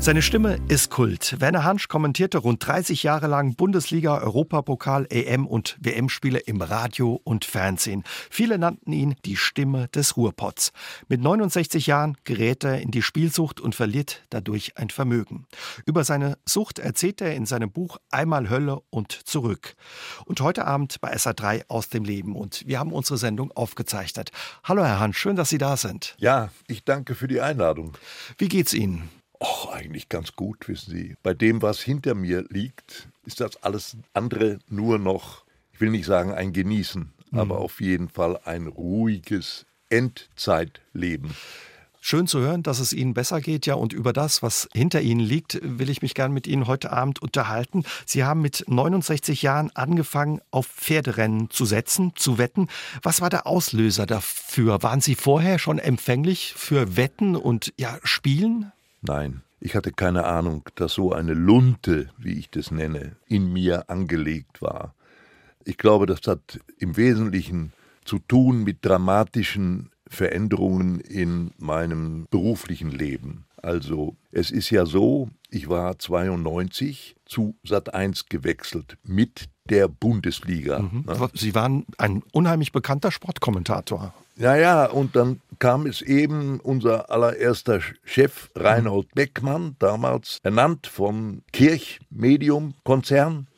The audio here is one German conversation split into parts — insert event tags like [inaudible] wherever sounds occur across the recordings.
Seine Stimme ist Kult. Werner Hansch kommentierte rund 30 Jahre lang Bundesliga, Europapokal, EM und WM-Spiele im Radio und Fernsehen. Viele nannten ihn die Stimme des Ruhrpots. Mit 69 Jahren gerät er in die Spielsucht und verliert dadurch ein Vermögen. Über seine Sucht erzählt er in seinem Buch Einmal Hölle und zurück. Und heute Abend bei SA3 aus dem Leben. Und wir haben unsere Sendung aufgezeichnet. Hallo Herr Hansch, schön, dass Sie da sind. Ja, ich danke für die Einladung. Wie geht's Ihnen? Och, eigentlich ganz gut, wissen Sie. Bei dem, was hinter mir liegt, ist das alles andere nur noch, ich will nicht sagen ein Genießen, mhm. aber auf jeden Fall ein ruhiges Endzeitleben. Schön zu hören, dass es Ihnen besser geht, ja, und über das, was hinter Ihnen liegt, will ich mich gern mit Ihnen heute Abend unterhalten. Sie haben mit 69 Jahren angefangen, auf Pferderennen zu setzen, zu wetten. Was war der Auslöser dafür? Waren Sie vorher schon empfänglich für Wetten und ja, Spielen? Nein, ich hatte keine Ahnung, dass so eine Lunte, wie ich das nenne, in mir angelegt war. Ich glaube, das hat im Wesentlichen zu tun mit dramatischen Veränderungen in meinem beruflichen Leben. Also, es ist ja so, ich war 92 zu Sat 1 gewechselt mit der Bundesliga. Mhm. Ne? Sie waren ein unheimlich bekannter Sportkommentator. Ja, ja, und dann kam es eben unser allererster Chef, Reinhold Beckmann, damals ernannt vom Kirchmedium-Konzern.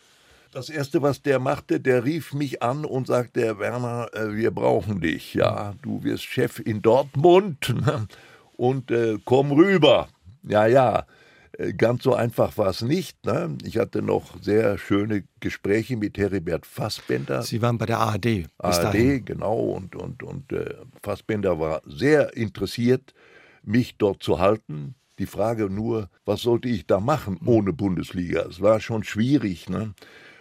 Das erste, was der machte, der rief mich an und sagte, Werner, äh, wir brauchen dich. Ja, du wirst Chef in Dortmund [laughs] und äh, komm rüber. Ja, ja. Äh, ganz so einfach war es nicht. Ne? Ich hatte noch sehr schöne Gespräche mit Heribert Fassbender. Sie waren bei der ARD. ARD, dahin. genau. Und, und, und äh, Fassbender war sehr interessiert, mich dort zu halten. Die Frage nur, was sollte ich da machen ohne Bundesliga? Es war schon schwierig. Ne?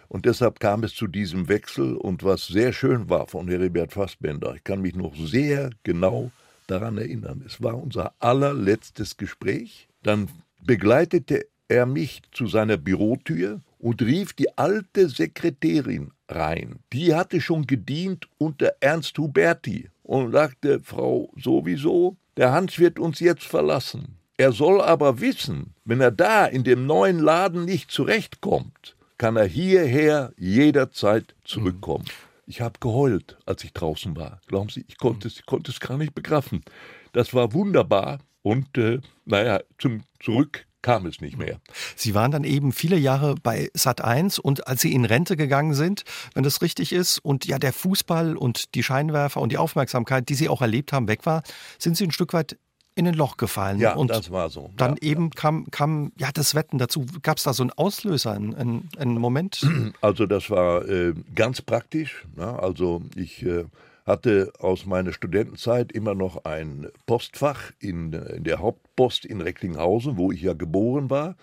Und deshalb kam es zu diesem Wechsel. Und was sehr schön war von Heribert Fassbender, ich kann mich noch sehr genau daran erinnern. Es war unser allerletztes Gespräch. Dann begleitete er mich zu seiner Bürotür und rief die alte Sekretärin rein. Die hatte schon gedient unter Ernst Huberti und sagte, Frau sowieso, der Hans wird uns jetzt verlassen. Er soll aber wissen, wenn er da in dem neuen Laden nicht zurechtkommt, kann er hierher jederzeit zurückkommen. Ich habe geheult, als ich draußen war. Glauben Sie, ich konnte es, ich konnte es gar nicht begreifen. Das war wunderbar. Und äh, naja, zum Zurück kam es nicht mehr. Sie waren dann eben viele Jahre bei Sat 1 und als Sie in Rente gegangen sind, wenn das richtig ist, und ja der Fußball und die Scheinwerfer und die Aufmerksamkeit, die Sie auch erlebt haben, weg war, sind Sie ein Stück weit in ein Loch gefallen. Ja, und das war so. Dann ja, eben kam, kam ja das Wetten dazu. Gab es da so einen Auslöser, einen, einen Moment? Also das war äh, ganz praktisch. Na? Ne? Also ich äh, hatte aus meiner Studentenzeit immer noch ein Postfach in, in der Hauptpost in Recklinghausen, wo ich ja geboren war.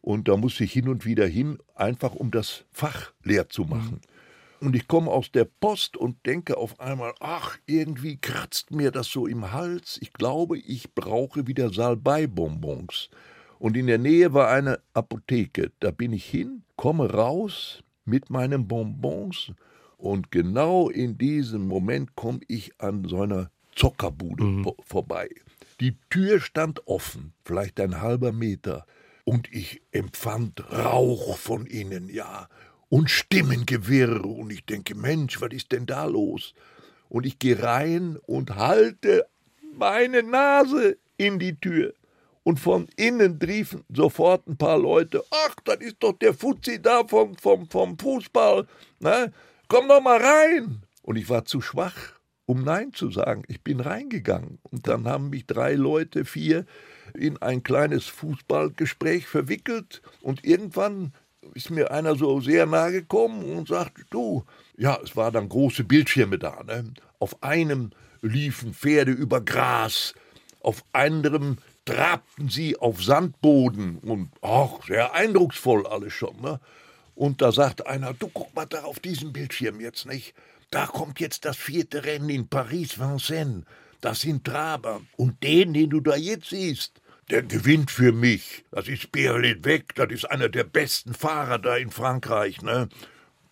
Und da musste ich hin und wieder hin, einfach um das Fach leer zu machen. Mhm. Und ich komme aus der Post und denke auf einmal, ach, irgendwie kratzt mir das so im Hals. Ich glaube, ich brauche wieder Salbei-Bonbons. Und in der Nähe war eine Apotheke. Da bin ich hin, komme raus mit meinen Bonbons und genau in diesem Moment komme ich an so einer Zockerbude mhm. vorbei. Die Tür stand offen, vielleicht ein halber Meter, und ich empfand Rauch von innen, ja, und Stimmengewirr, und ich denke, Mensch, was ist denn da los? Und ich gehe rein und halte meine Nase in die Tür. Und von innen riefen sofort ein paar Leute, ach, das ist doch der Fuzzi da vom, vom, vom Fußball. Ne? Komm doch mal rein. Und ich war zu schwach, um Nein zu sagen. Ich bin reingegangen. Und dann haben mich drei Leute, vier, in ein kleines Fußballgespräch verwickelt. Und irgendwann ist mir einer so sehr nahe gekommen und sagte, du, ja, es waren dann große Bildschirme da. Ne? Auf einem liefen Pferde über Gras, auf anderem trabten sie auf Sandboden und ach, sehr eindrucksvoll alles schon. Ne? Und da sagt einer, du guck mal da auf diesen Bildschirm jetzt nicht. Da kommt jetzt das vierte Rennen in Paris-Vincennes. Das sind Traber. Und den, den du da jetzt siehst, der gewinnt für mich. Das ist Berlin weg. Das ist einer der besten Fahrer da in Frankreich, ne?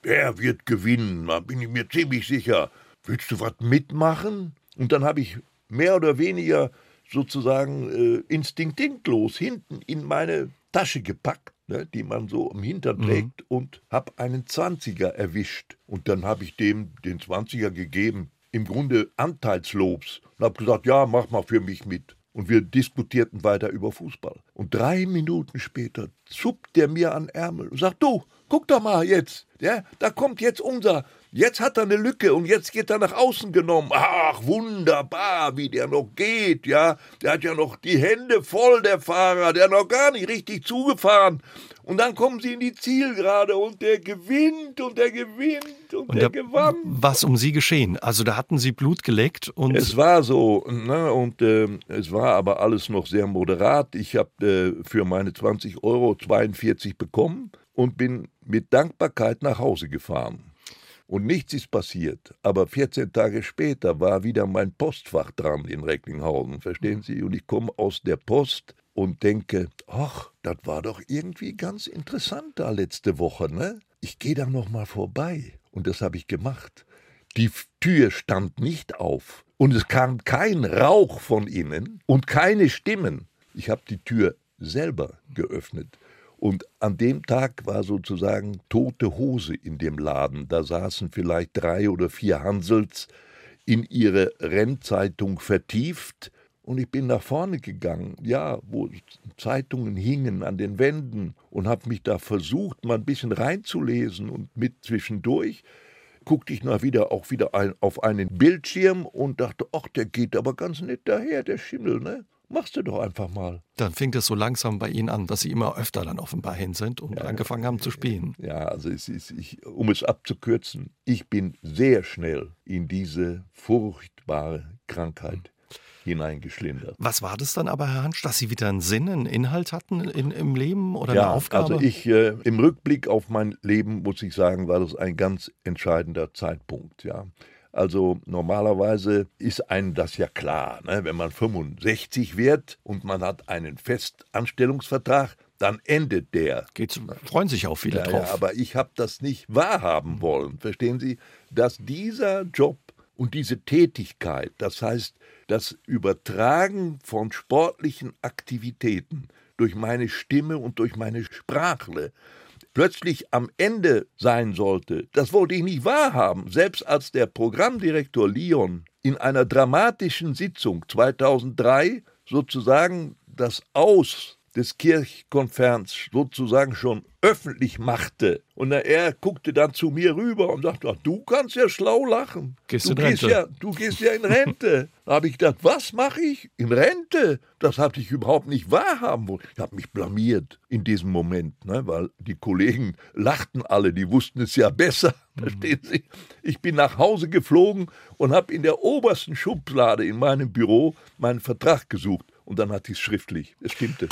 Der wird gewinnen, da bin ich mir ziemlich sicher. Willst du was mitmachen? Und dann habe ich mehr oder weniger sozusagen äh, instinktivlos hinten in meine Tasche gepackt, ne, die man so am Hintern mhm. trägt, mhm. und habe einen 20er erwischt. Und dann habe ich dem den 20er gegeben, im Grunde Anteilslobs. Und habe gesagt, ja, mach mal für mich mit. Und wir diskutierten weiter über Fußball. Und drei Minuten später zuppt der mir an Ärmel und sagt, du, guck doch mal jetzt, ja, da kommt jetzt unser Jetzt hat er eine Lücke und jetzt geht er nach außen genommen. Ach, wunderbar, wie der noch geht, ja. Der hat ja noch die Hände voll, der Fahrer, der hat noch gar nicht richtig zugefahren. Und dann kommen sie in die Zielgerade und der gewinnt und der gewinnt und, und der, gewann. Was um sie geschehen? Also da hatten sie Blut geleckt und. Es war so, ne, und äh, es war aber alles noch sehr moderat. Ich habe äh, für meine 20 Euro 42 bekommen und bin mit Dankbarkeit nach Hause gefahren. Und nichts ist passiert. Aber 14 Tage später war wieder mein Postfach dran in Recklinghausen, verstehen Sie? Und ich komme aus der Post und denke, ach, das war doch irgendwie ganz interessant da letzte Woche, ne? Ich gehe da noch mal vorbei. Und das habe ich gemacht. Die Tür stand nicht auf und es kam kein Rauch von innen und keine Stimmen. Ich habe die Tür selber geöffnet. Und an dem Tag war sozusagen tote Hose in dem Laden. Da saßen vielleicht drei oder vier Hansels in ihre Rennzeitung vertieft. Und ich bin nach vorne gegangen, ja, wo Zeitungen hingen an den Wänden und habe mich da versucht, mal ein bisschen reinzulesen und mit zwischendurch guckte ich noch wieder auch wieder ein, auf einen Bildschirm und dachte, ach, der geht aber ganz nett daher, der Schimmel, ne? Machst du doch einfach mal. Dann fing es so langsam bei Ihnen an, dass Sie immer öfter dann offenbar hin sind und ja, angefangen haben zu spielen. Ja, also es ist, ich, um es abzukürzen, ich bin sehr schnell in diese furchtbare Krankheit hineingeschlindert. Was war das dann aber, Herr Hansch, dass Sie wieder einen Sinn, einen Inhalt hatten in, im Leben oder ja, eine Aufgabe? Also ich, äh, im Rückblick auf mein Leben, muss ich sagen, war das ein ganz entscheidender Zeitpunkt, ja. Also normalerweise ist einem das ja klar, ne? wenn man 65 wird und man hat einen Festanstellungsvertrag, dann endet der. Geht's, freuen sich auch viele ja, drauf. Ja, aber ich habe das nicht wahrhaben wollen. Verstehen Sie, dass dieser Job und diese Tätigkeit, das heißt das Übertragen von sportlichen Aktivitäten durch meine Stimme und durch meine Sprache, plötzlich am Ende sein sollte, das wollte ich nicht wahrhaben. Selbst als der Programmdirektor Lyon in einer dramatischen Sitzung 2003 sozusagen das Aus des Kirchkonferns sozusagen schon öffentlich machte. Und er guckte dann zu mir rüber und sagte, ach, du kannst ja schlau lachen. Gehst du, gehst ja, du gehst ja in Rente. [laughs] da habe ich gedacht, was mache ich? In Rente? Das hatte ich überhaupt nicht wahrhaben wollen. Ich habe mich blamiert in diesem Moment, ne, weil die Kollegen lachten alle, die wussten es ja besser. [laughs] Mhm. Verstehen Sie? Ich bin nach Hause geflogen und habe in der obersten Schublade in meinem Büro meinen Vertrag gesucht. Und dann hatte ich es schriftlich. Es stimmte.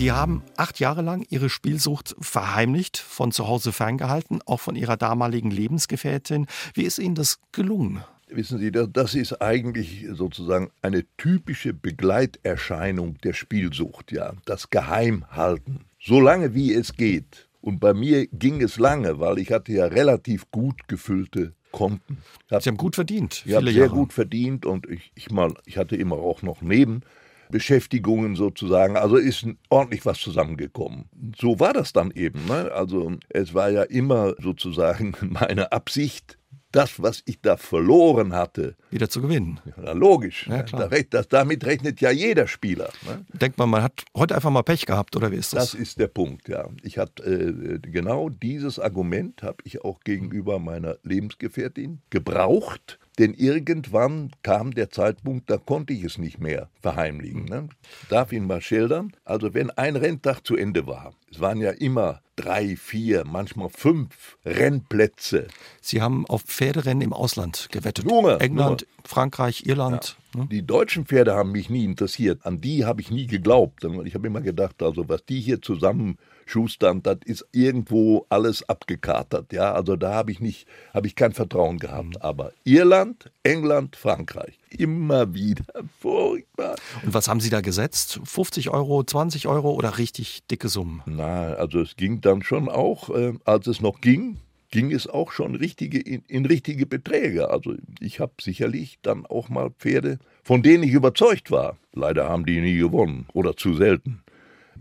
Sie haben acht Jahre lang Ihre Spielsucht verheimlicht, von zu Hause ferngehalten, auch von Ihrer damaligen Lebensgefährtin. Wie ist Ihnen das gelungen? Wissen Sie, das ist eigentlich sozusagen eine typische Begleiterscheinung der Spielsucht, ja. Das Geheimhalten. So lange wie es geht. Und bei mir ging es lange, weil ich hatte ja relativ gut gefüllte Konten. Sie haben gut verdient. Ich habe sehr gut verdient und ich, ich, mal, ich hatte immer auch noch neben Beschäftigungen sozusagen. Also ist ordentlich was zusammengekommen. So war das dann eben. Ne? Also es war ja immer sozusagen [laughs] meine Absicht, das, was ich da verloren hatte, wieder zu gewinnen. Ja, logisch. Ja, klar. Das, damit rechnet ja jeder Spieler. Ne? Denkt man, man hat heute einfach mal Pech gehabt, oder wie ist das? Das ist der Punkt, ja. Ich hatte äh, genau dieses Argument habe ich auch gegenüber meiner Lebensgefährtin gebraucht denn irgendwann kam der Zeitpunkt, da konnte ich es nicht mehr verheimlichen. Ne? Darf Ihnen mal schildern? Also wenn ein Renntag zu Ende war, es waren ja immer drei, vier, manchmal fünf Rennplätze. Sie haben auf Pferderennen im Ausland gewettet. Nur, England, nur. Frankreich, Irland. Ja. Ne? Die deutschen Pferde haben mich nie interessiert. An die habe ich nie geglaubt. Ich habe immer gedacht, also was die hier zusammen schustern, das ist irgendwo alles abgekatert. Ja, also da habe ich nicht, habe ich kein Vertrauen gehabt. Mhm. Aber Irland, England, Frankreich, immer wieder furchtbar. Und was haben Sie da gesetzt? 50 Euro, 20 Euro oder richtig dicke Summen? Na, also es ging dann schon auch, äh, als es noch ging, ging es auch schon richtige, in, in richtige Beträge. Also ich habe sicherlich dann auch mal Pferde, von denen ich überzeugt war. Leider haben die nie gewonnen oder zu selten.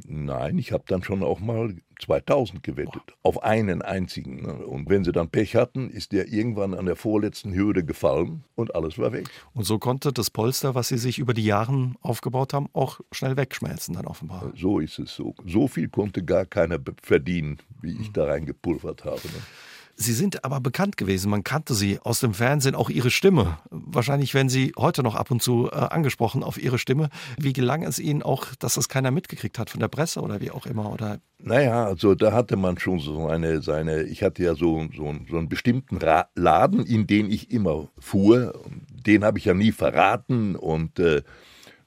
Nein, ich habe dann schon auch mal 2000 gewettet. Auf einen einzigen. Ne? Und wenn sie dann Pech hatten, ist der irgendwann an der vorletzten Hürde gefallen und alles war weg. Und so konnte das Polster, was Sie sich über die Jahre aufgebaut haben, auch schnell wegschmelzen dann offenbar. So ist es so. So viel konnte gar keiner verdienen, wie ich da reingepulvert habe. Ne? Sie sind aber bekannt gewesen. Man kannte Sie aus dem Fernsehen, auch Ihre Stimme. Wahrscheinlich werden Sie heute noch ab und zu äh, angesprochen auf Ihre Stimme. Wie gelang es Ihnen auch, dass das keiner mitgekriegt hat von der Presse oder wie auch immer? Oder? Naja, also da hatte man schon so eine, seine, ich hatte ja so, so, so einen bestimmten Ra Laden, in den ich immer fuhr. Den habe ich ja nie verraten und äh,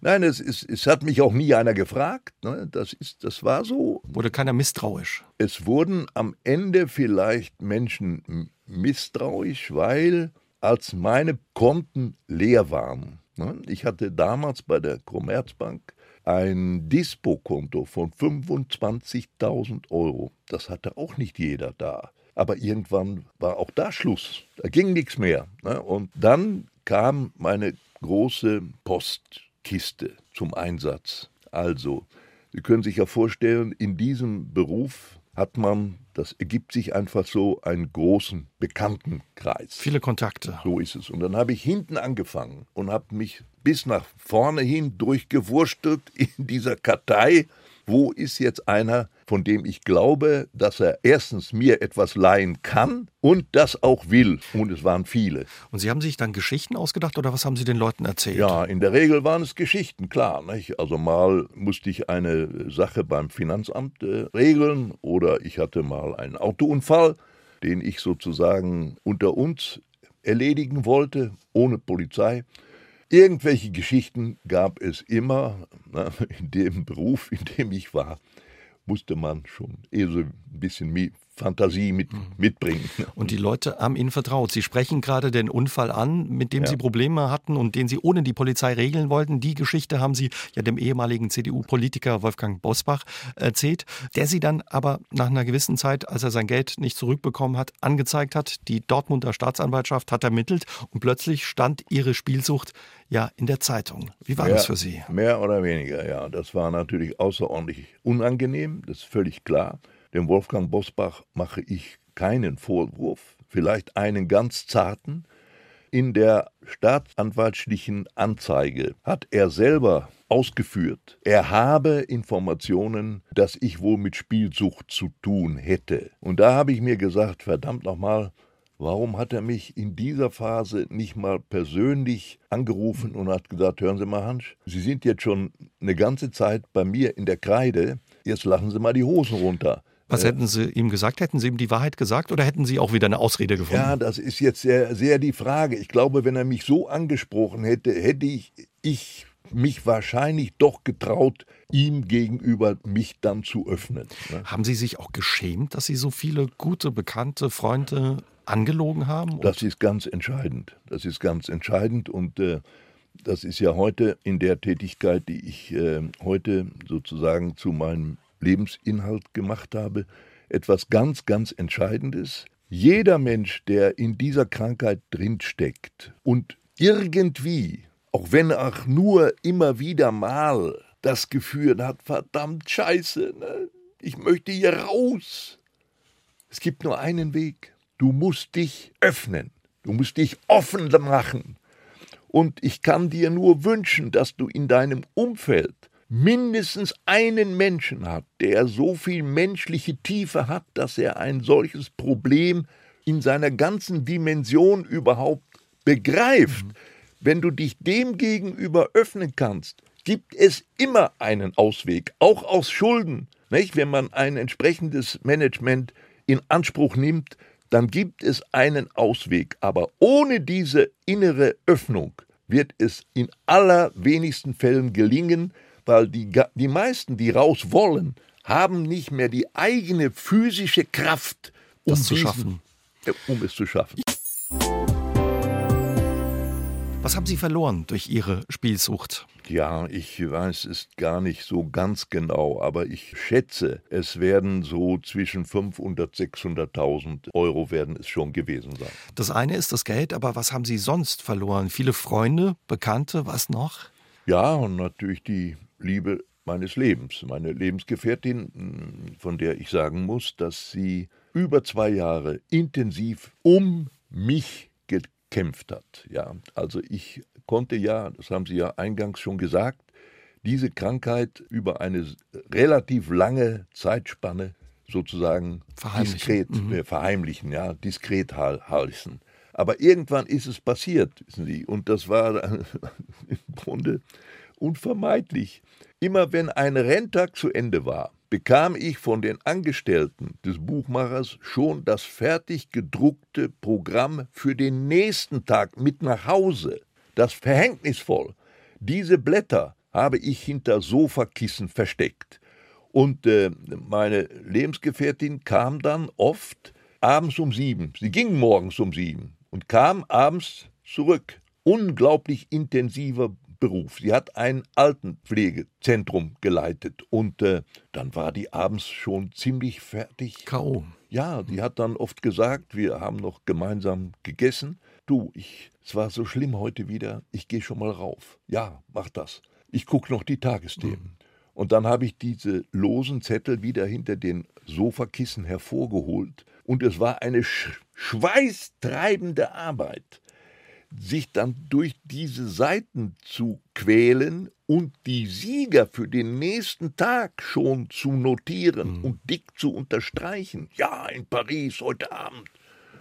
Nein, es, es, es hat mich auch nie einer gefragt. Ne? Das, ist, das war so. Wurde keiner misstrauisch? Es wurden am Ende vielleicht Menschen misstrauisch, weil als meine Konten leer waren. Ne? Ich hatte damals bei der Commerzbank ein Dispo-Konto von 25.000 Euro. Das hatte auch nicht jeder da. Aber irgendwann war auch da Schluss. Da ging nichts mehr. Ne? Und dann kam meine große Post Kiste zum Einsatz. Also, Sie können sich ja vorstellen, in diesem Beruf hat man, das ergibt sich einfach so, einen großen Bekanntenkreis. Viele Kontakte. So ist es. Und dann habe ich hinten angefangen und habe mich bis nach vorne hin durchgewurstelt in dieser Kartei wo ist jetzt einer, von dem ich glaube, dass er erstens mir etwas leihen kann und das auch will. Und es waren viele. Und Sie haben sich dann Geschichten ausgedacht oder was haben Sie den Leuten erzählt? Ja, in der Regel waren es Geschichten, klar. Nicht? Also mal musste ich eine Sache beim Finanzamt äh, regeln oder ich hatte mal einen Autounfall, den ich sozusagen unter uns erledigen wollte, ohne Polizei. Irgendwelche Geschichten gab es immer. Na, in dem Beruf, in dem ich war, musste man schon eher so ein bisschen Fantasie mit, mhm. mitbringen. Und die Leute haben Ihnen vertraut. Sie sprechen gerade den Unfall an, mit dem ja. Sie Probleme hatten und den Sie ohne die Polizei regeln wollten. Die Geschichte haben Sie ja dem ehemaligen CDU-Politiker Wolfgang Bosbach erzählt, der Sie dann aber nach einer gewissen Zeit, als er sein Geld nicht zurückbekommen hat, angezeigt hat. Die Dortmunder Staatsanwaltschaft hat ermittelt und plötzlich stand Ihre Spielsucht ja in der Zeitung. Wie war mehr, das für Sie? Mehr oder weniger, ja. Das war natürlich außerordentlich unangenehm, das ist völlig klar. Dem Wolfgang Bosbach mache ich keinen Vorwurf, vielleicht einen ganz zarten. In der staatsanwaltlichen Anzeige hat er selber ausgeführt, er habe Informationen, dass ich wohl mit Spielsucht zu tun hätte. Und da habe ich mir gesagt, verdammt nochmal, warum hat er mich in dieser Phase nicht mal persönlich angerufen und hat gesagt, hören Sie mal, Hans, Sie sind jetzt schon eine ganze Zeit bei mir in der Kreide, jetzt lachen Sie mal die Hosen runter. Was hätten Sie ihm gesagt? Hätten Sie ihm die Wahrheit gesagt oder hätten Sie auch wieder eine Ausrede gefunden? Ja, das ist jetzt sehr, sehr die Frage. Ich glaube, wenn er mich so angesprochen hätte, hätte ich, ich mich wahrscheinlich doch getraut, ihm gegenüber mich dann zu öffnen. Ne? Haben Sie sich auch geschämt, dass Sie so viele gute, bekannte Freunde angelogen haben? Das ist ganz entscheidend. Das ist ganz entscheidend und äh, das ist ja heute in der Tätigkeit, die ich äh, heute sozusagen zu meinem Lebensinhalt gemacht habe, etwas ganz, ganz Entscheidendes. Jeder Mensch, der in dieser Krankheit drinsteckt und irgendwie, auch wenn auch nur immer wieder mal das Gefühl hat, verdammt scheiße, ne? ich möchte hier raus. Es gibt nur einen Weg. Du musst dich öffnen. Du musst dich offen machen. Und ich kann dir nur wünschen, dass du in deinem Umfeld mindestens einen Menschen hat, der so viel menschliche Tiefe hat, dass er ein solches Problem in seiner ganzen Dimension überhaupt begreift. Wenn du dich dem gegenüber öffnen kannst, gibt es immer einen Ausweg, auch aus Schulden. Nicht? Wenn man ein entsprechendes Management in Anspruch nimmt, dann gibt es einen Ausweg. Aber ohne diese innere Öffnung wird es in allerwenigsten Fällen gelingen, weil die, die meisten, die raus wollen, haben nicht mehr die eigene physische Kraft, um, das zu diesen, schaffen. um es zu schaffen. Was haben Sie verloren durch Ihre Spielsucht? Ja, ich weiß es gar nicht so ganz genau, aber ich schätze, es werden so zwischen 500 und 600.000 Euro werden es schon gewesen sein. Das eine ist das Geld, aber was haben Sie sonst verloren? Viele Freunde, Bekannte, was noch? Ja, und natürlich die Liebe meines Lebens, meine Lebensgefährtin, von der ich sagen muss, dass sie über zwei Jahre intensiv um mich gekämpft hat. Ja, also ich konnte ja, das haben Sie ja eingangs schon gesagt, diese Krankheit über eine relativ lange Zeitspanne sozusagen verheimlichen. diskret mhm. äh, verheimlichen, ja, diskret halten. Aber irgendwann ist es passiert, wissen Sie, und das war [laughs] im Grunde unvermeidlich. Immer wenn ein Renntag zu Ende war, bekam ich von den Angestellten des Buchmachers schon das fertig gedruckte Programm für den nächsten Tag mit nach Hause. Das verhängnisvoll. Diese Blätter habe ich hinter Sofakissen versteckt. Und äh, meine Lebensgefährtin kam dann oft abends um sieben. Sie ging morgens um sieben und kam abends zurück. Unglaublich intensiver Beruf. Sie hat ein Altenpflegezentrum geleitet und äh, dann war die abends schon ziemlich fertig. K.O. Ja, die hat dann oft gesagt, wir haben noch gemeinsam gegessen. Du, ich, es war so schlimm heute wieder, ich gehe schon mal rauf. Ja, mach das. Ich gucke noch die Tagesthemen. Mhm. Und dann habe ich diese losen Zettel wieder hinter den Sofakissen hervorgeholt und es war eine sch schweißtreibende Arbeit sich dann durch diese Seiten zu quälen und die Sieger für den nächsten Tag schon zu notieren mhm. und dick zu unterstreichen. Ja, in Paris heute Abend.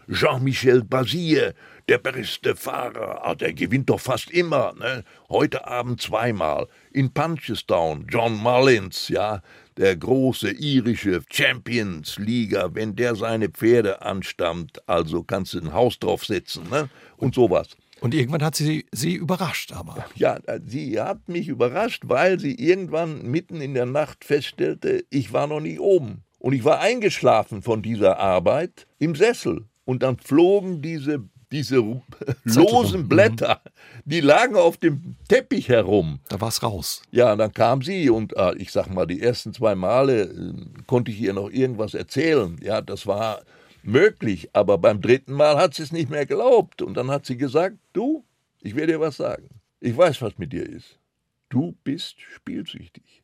Jean-Michel Bazir, der beste Fahrer, ah, der gewinnt doch fast immer. Ne? Heute Abend zweimal. In Punchestown, John Mullins, ja, der große irische Champions Liga, wenn der seine Pferde anstammt, also kannst du ein Haus draufsetzen, ne? Und sowas. Und irgendwann hat sie sie überrascht, aber. Ja, sie hat mich überrascht, weil sie irgendwann mitten in der Nacht feststellte, ich war noch nicht oben. Und ich war eingeschlafen von dieser Arbeit im Sessel. Und dann flogen diese, diese losen Blätter, die lagen auf dem Teppich herum. Da war es raus. Ja, dann kam sie und äh, ich sag mal, die ersten zwei Male äh, konnte ich ihr noch irgendwas erzählen. Ja, das war möglich, aber beim dritten Mal hat sie es nicht mehr geglaubt. Und dann hat sie gesagt, du, ich werde dir was sagen. Ich weiß, was mit dir ist. Du bist spielsüchtig.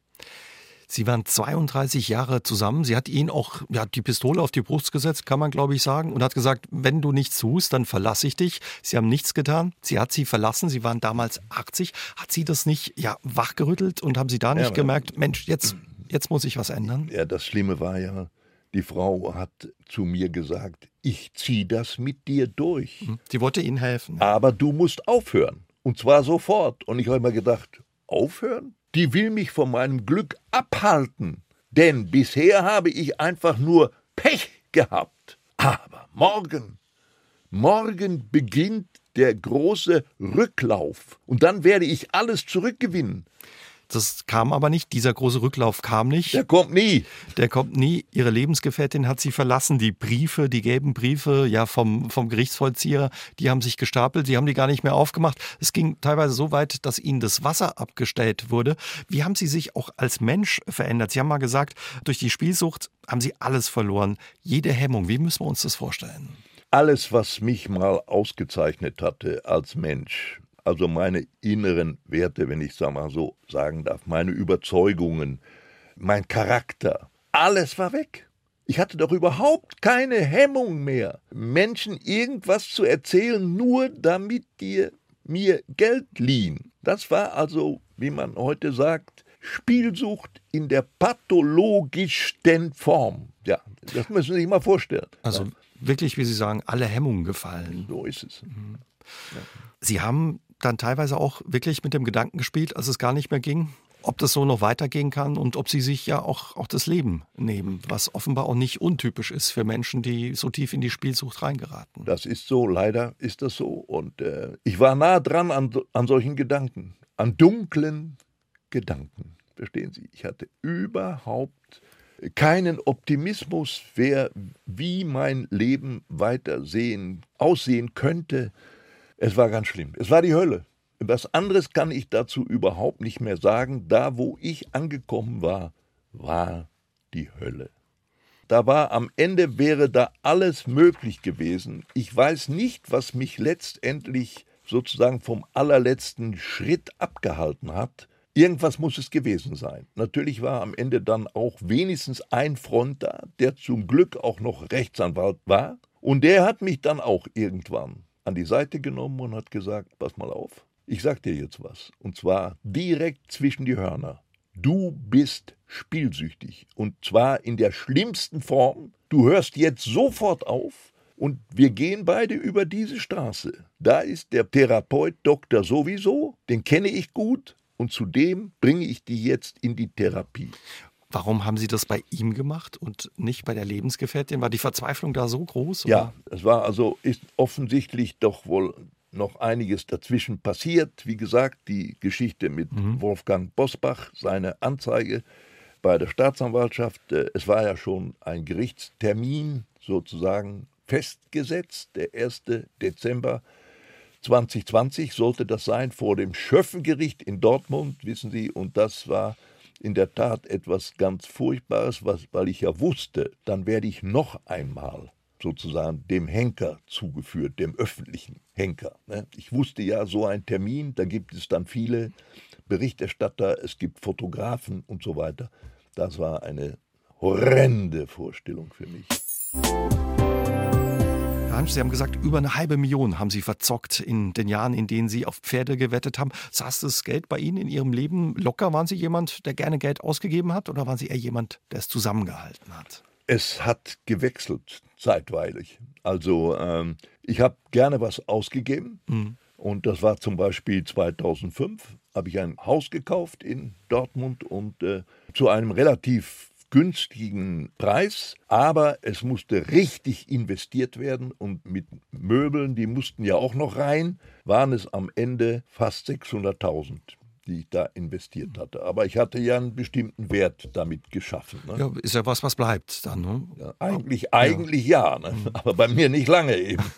Sie waren 32 Jahre zusammen. Sie hat ihn auch ja, die Pistole auf die Brust gesetzt, kann man glaube ich sagen, und hat gesagt, wenn du nichts tust, dann verlasse ich dich. Sie haben nichts getan. Sie hat sie verlassen. Sie waren damals 80. Hat sie das nicht ja, wachgerüttelt und haben Sie da nicht ja, gemerkt, Mensch, jetzt, [clears throat] jetzt muss ich was ändern? Ja, das Schlimme war ja, die Frau hat zu mir gesagt, ich ziehe das mit dir durch. Hm, sie wollte Ihnen helfen. Aber du musst aufhören. Und zwar sofort. Und ich habe mir gedacht, aufhören? Die will mich von meinem Glück abhalten. Denn bisher habe ich einfach nur Pech gehabt. Aber morgen, morgen beginnt der große Rücklauf. Und dann werde ich alles zurückgewinnen. Das kam aber nicht. Dieser große Rücklauf kam nicht. Der kommt nie. Der kommt nie. Ihre Lebensgefährtin hat sie verlassen. Die Briefe, die gelben Briefe, ja, vom, vom Gerichtsvollzieher, die haben sich gestapelt. Sie haben die gar nicht mehr aufgemacht. Es ging teilweise so weit, dass ihnen das Wasser abgestellt wurde. Wie haben Sie sich auch als Mensch verändert? Sie haben mal gesagt, durch die Spielsucht haben Sie alles verloren. Jede Hemmung. Wie müssen wir uns das vorstellen? Alles, was mich mal ausgezeichnet hatte als Mensch, also meine inneren Werte, wenn ich es mal so sagen darf, meine Überzeugungen, mein Charakter, alles war weg. Ich hatte doch überhaupt keine Hemmung mehr, Menschen irgendwas zu erzählen, nur damit die mir Geld liehen. Das war also, wie man heute sagt, Spielsucht in der pathologischsten Form. Ja, das müssen Sie sich mal vorstellen. Also wirklich, wie Sie sagen, alle Hemmungen gefallen. So ist es. Mhm. Ja. Sie haben dann teilweise auch wirklich mit dem Gedanken gespielt, als es gar nicht mehr ging, ob das so noch weitergehen kann und ob sie sich ja auch, auch das Leben nehmen, was offenbar auch nicht untypisch ist für Menschen, die so tief in die Spielsucht reingeraten. Das ist so, leider ist das so. Und äh, ich war nah dran an, an solchen Gedanken, an dunklen Gedanken. Verstehen Sie? Ich hatte überhaupt keinen Optimismus, wer, wie mein Leben weiter sehen, aussehen könnte. Es war ganz schlimm. Es war die Hölle. Was anderes kann ich dazu überhaupt nicht mehr sagen. Da, wo ich angekommen war, war die Hölle. Da war am Ende wäre da alles möglich gewesen. Ich weiß nicht, was mich letztendlich sozusagen vom allerletzten Schritt abgehalten hat. Irgendwas muss es gewesen sein. Natürlich war am Ende dann auch wenigstens ein Front da, der zum Glück auch noch Rechtsanwalt war. Und der hat mich dann auch irgendwann an die Seite genommen und hat gesagt, pass mal auf, ich sag dir jetzt was. Und zwar direkt zwischen die Hörner. Du bist spielsüchtig. Und zwar in der schlimmsten Form. Du hörst jetzt sofort auf und wir gehen beide über diese Straße. Da ist der Therapeut Doktor sowieso, den kenne ich gut und zudem bringe ich die jetzt in die Therapie. Warum haben Sie das bei ihm gemacht und nicht bei der Lebensgefährtin? War die Verzweiflung da so groß? Oder? Ja, es war also ist offensichtlich doch wohl noch einiges dazwischen passiert. Wie gesagt, die Geschichte mit mhm. Wolfgang Bosbach, seine Anzeige bei der Staatsanwaltschaft. Äh, es war ja schon ein Gerichtstermin sozusagen festgesetzt. Der 1. Dezember 2020 sollte das sein vor dem Schöffengericht in Dortmund, wissen Sie. Und das war in der Tat etwas ganz Furchtbares, was, weil ich ja wusste, dann werde ich noch einmal sozusagen dem Henker zugeführt, dem öffentlichen Henker. Ne? Ich wusste ja, so ein Termin, da gibt es dann viele Berichterstatter, es gibt Fotografen und so weiter. Das war eine horrende Vorstellung für mich. Hansch, Sie haben gesagt, über eine halbe Million haben Sie verzockt in den Jahren, in denen Sie auf Pferde gewettet haben. Saß das Geld bei Ihnen in Ihrem Leben locker? Waren Sie jemand, der gerne Geld ausgegeben hat oder waren Sie eher jemand, der es zusammengehalten hat? Es hat gewechselt, zeitweilig. Also ähm, ich habe gerne was ausgegeben. Mhm. Und das war zum Beispiel 2005, habe ich ein Haus gekauft in Dortmund und äh, zu einem relativ günstigen Preis, aber es musste richtig investiert werden und mit Möbeln, die mussten ja auch noch rein, waren es am Ende fast 600.000 die ich da investiert hatte. Aber ich hatte ja einen bestimmten Wert damit geschaffen. Ne? Ja, ist ja was, was bleibt dann. Ne? Ja, eigentlich ja, eigentlich ja ne? Mhm. aber bei mir nicht lange eben. [laughs]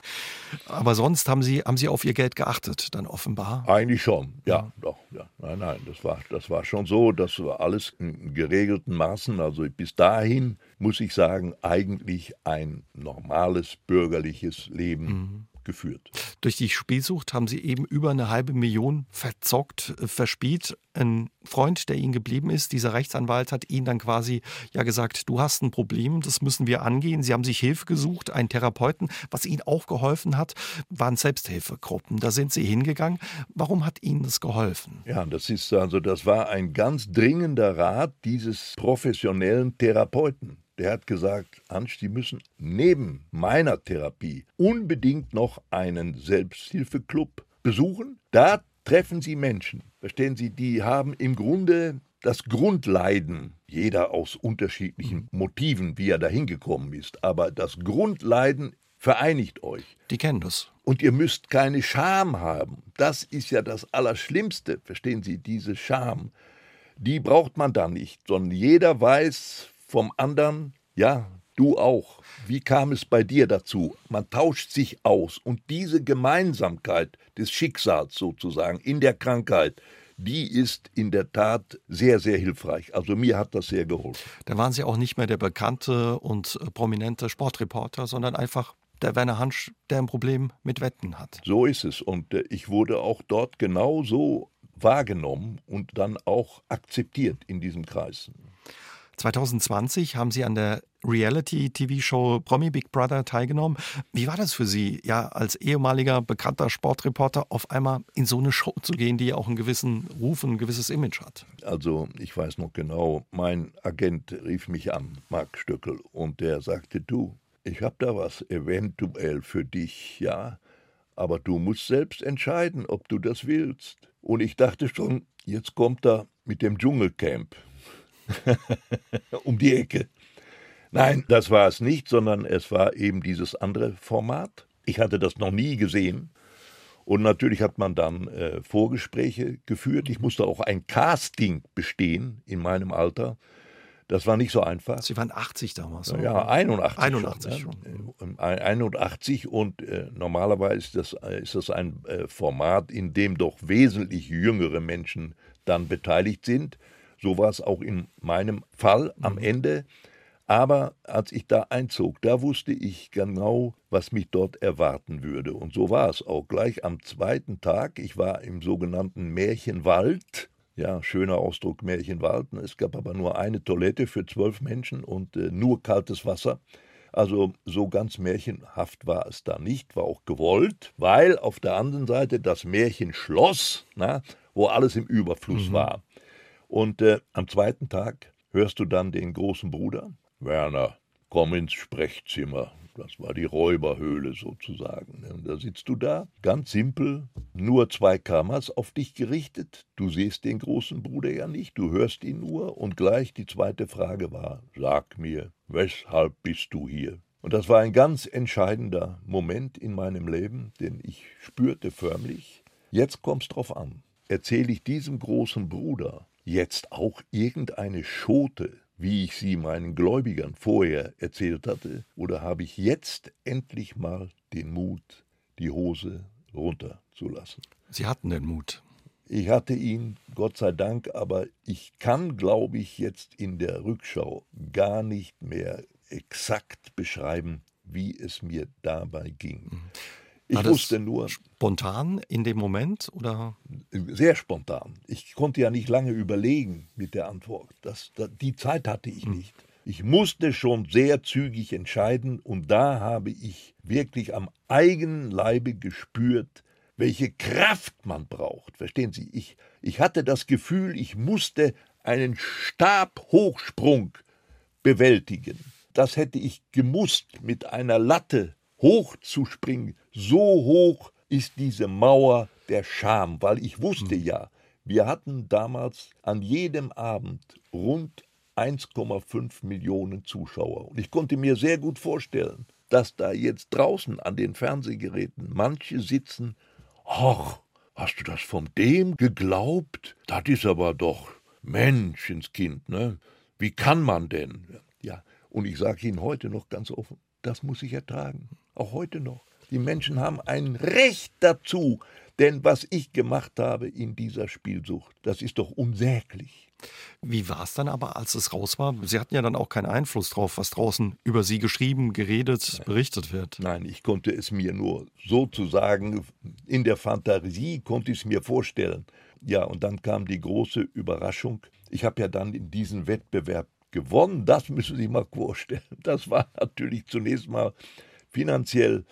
Aber sonst haben Sie, haben Sie auf Ihr Geld geachtet, dann offenbar? Eigentlich schon, ja, doch. Ja. Nein, nein, das war, das war schon so, das war alles in geregelten Maßen. Also bis dahin muss ich sagen, eigentlich ein normales bürgerliches Leben. Mhm geführt. Durch die Spielsucht haben Sie eben über eine halbe Million verzockt, äh, verspielt. Ein Freund, der Ihnen geblieben ist, dieser Rechtsanwalt, hat Ihnen dann quasi ja gesagt, du hast ein Problem, das müssen wir angehen. Sie haben sich Hilfe gesucht, einen Therapeuten. Was Ihnen auch geholfen hat, waren Selbsthilfegruppen. Da sind Sie hingegangen. Warum hat Ihnen das geholfen? Ja, das ist also, das war ein ganz dringender Rat dieses professionellen Therapeuten. Der hat gesagt, Hans, Sie müssen neben meiner Therapie unbedingt noch einen Selbsthilfeclub besuchen. Da treffen Sie Menschen, verstehen Sie, die haben im Grunde das Grundleiden, jeder aus unterschiedlichen Motiven, wie er dahin gekommen ist, aber das Grundleiden vereinigt euch. Die kennen das. Und ihr müsst keine Scham haben. Das ist ja das Allerschlimmste, verstehen Sie, diese Scham. Die braucht man da nicht, sondern jeder weiß, vom anderen, ja, du auch. Wie kam es bei dir dazu? Man tauscht sich aus und diese Gemeinsamkeit des Schicksals sozusagen in der Krankheit, die ist in der Tat sehr, sehr hilfreich. Also mir hat das sehr geholfen. Da waren Sie auch nicht mehr der bekannte und prominente Sportreporter, sondern einfach der Werner Hansch, der ein Problem mit Wetten hat. So ist es. Und äh, ich wurde auch dort genauso wahrgenommen und dann auch akzeptiert in diesem Kreis. 2020 haben Sie an der Reality-TV-Show Promi Big Brother teilgenommen. Wie war das für Sie, ja, als ehemaliger bekannter Sportreporter auf einmal in so eine Show zu gehen, die ja auch einen gewissen Ruf und ein gewisses Image hat? Also, ich weiß noch genau, mein Agent rief mich an, Marc Stöckel, und der sagte: Du, ich habe da was eventuell für dich, ja, aber du musst selbst entscheiden, ob du das willst. Und ich dachte schon, jetzt kommt er mit dem Dschungelcamp. [laughs] um die Ecke. Nein, das war es nicht, sondern es war eben dieses andere Format. Ich hatte das noch nie gesehen. Und natürlich hat man dann äh, Vorgespräche geführt. Ich musste auch ein Casting bestehen in meinem Alter. Das war nicht so einfach. Sie waren 80 damals. Oder? Ja, 81. 81 schon. schon. 81 und äh, normalerweise ist das, ist das ein äh, Format, in dem doch wesentlich jüngere Menschen dann beteiligt sind. So war es auch in meinem Fall am mhm. Ende. Aber als ich da einzog, da wusste ich genau, was mich dort erwarten würde. Und so war es auch gleich am zweiten Tag. Ich war im sogenannten Märchenwald. Ja, schöner Ausdruck Märchenwald. Es gab aber nur eine Toilette für zwölf Menschen und äh, nur kaltes Wasser. Also so ganz märchenhaft war es da nicht, war auch gewollt, weil auf der anderen Seite das Märchenschloss, na, wo alles im Überfluss mhm. war. Und äh, am zweiten Tag hörst du dann den großen Bruder, Werner, komm ins Sprechzimmer. Das war die Räuberhöhle sozusagen. Und da sitzt du da, ganz simpel, nur zwei Kammers auf dich gerichtet. Du siehst den großen Bruder ja nicht, du hörst ihn nur. Und gleich die zweite Frage war: Sag mir, weshalb bist du hier? Und das war ein ganz entscheidender Moment in meinem Leben, denn ich spürte förmlich, jetzt kommt's drauf an. Erzähle ich diesem großen Bruder jetzt auch irgendeine Schote, wie ich sie meinen Gläubigern vorher erzählt hatte, oder habe ich jetzt endlich mal den Mut, die Hose runterzulassen? Sie hatten den Mut. Ich hatte ihn, Gott sei Dank, aber ich kann, glaube ich, jetzt in der Rückschau gar nicht mehr exakt beschreiben, wie es mir dabei ging. Mhm. Ich wusste nur. Spontan in dem Moment oder? Sehr spontan. Ich konnte ja nicht lange überlegen mit der Antwort. Das, das die Zeit hatte ich hm. nicht. Ich musste schon sehr zügig entscheiden und da habe ich wirklich am eigenen Leibe gespürt, welche Kraft man braucht. Verstehen Sie? Ich, ich hatte das Gefühl, ich musste einen Stabhochsprung bewältigen. Das hätte ich gemusst mit einer Latte hochzuspringen. So hoch ist diese Mauer der Scham, weil ich wusste hm. ja, wir hatten damals an jedem Abend rund 1,5 Millionen Zuschauer. Und ich konnte mir sehr gut vorstellen, dass da jetzt draußen an den Fernsehgeräten manche sitzen, ach, hast du das von dem geglaubt? Das ist aber doch Menschenskind, ne? Wie kann man denn? Ja, und ich sage Ihnen heute noch ganz offen, das muss ich ertragen, auch heute noch. Die Menschen haben ein Recht dazu, denn was ich gemacht habe in dieser Spielsucht, das ist doch unsäglich. Wie war es dann aber, als es raus war? Sie hatten ja dann auch keinen Einfluss drauf, was draußen über Sie geschrieben, geredet, Nein. berichtet wird. Nein, ich konnte es mir nur sozusagen in der Fantasie konnte ich es mir vorstellen. Ja, und dann kam die große Überraschung. Ich habe ja dann in diesem Wettbewerb gewonnen. Das müssen Sie sich mal vorstellen. [laughs] Das war natürlich zunächst mal finanziell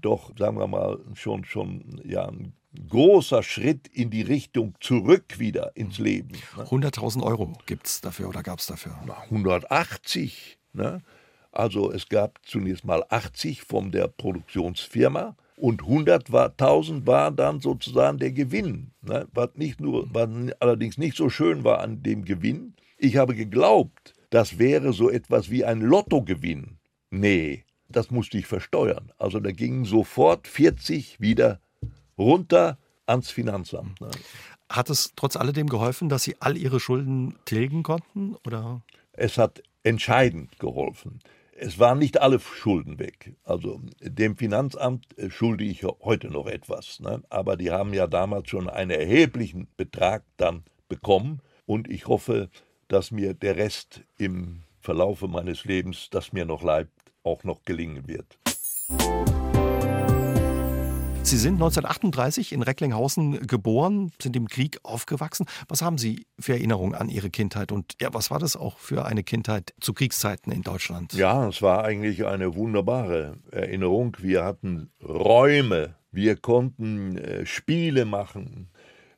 doch, sagen wir mal, schon, schon ja, ein großer Schritt in die Richtung zurück wieder ins Leben. Ne? 100.000 Euro gibt es dafür oder gab es dafür? Na, 180. Ne? Also es gab zunächst mal 80 von der Produktionsfirma und 100.000 war dann sozusagen der Gewinn. Ne? Was, nicht nur, was allerdings nicht so schön war an dem Gewinn. Ich habe geglaubt, das wäre so etwas wie ein Lottogewinn. Nee, das musste ich versteuern. Also da gingen sofort 40 wieder runter ans Finanzamt. Hat es trotz alledem geholfen, dass Sie all Ihre Schulden tilgen konnten? Oder? Es hat entscheidend geholfen. Es waren nicht alle Schulden weg. Also dem Finanzamt äh, schulde ich heute noch etwas. Ne? Aber die haben ja damals schon einen erheblichen Betrag dann bekommen. Und ich hoffe, dass mir der Rest im Verlaufe meines Lebens, das mir noch bleibt, auch noch gelingen wird. Sie sind 1938 in Recklinghausen geboren, sind im Krieg aufgewachsen. Was haben Sie für Erinnerungen an Ihre Kindheit und ja, was war das auch für eine Kindheit zu Kriegszeiten in Deutschland? Ja, es war eigentlich eine wunderbare Erinnerung. Wir hatten Räume, wir konnten äh, Spiele machen,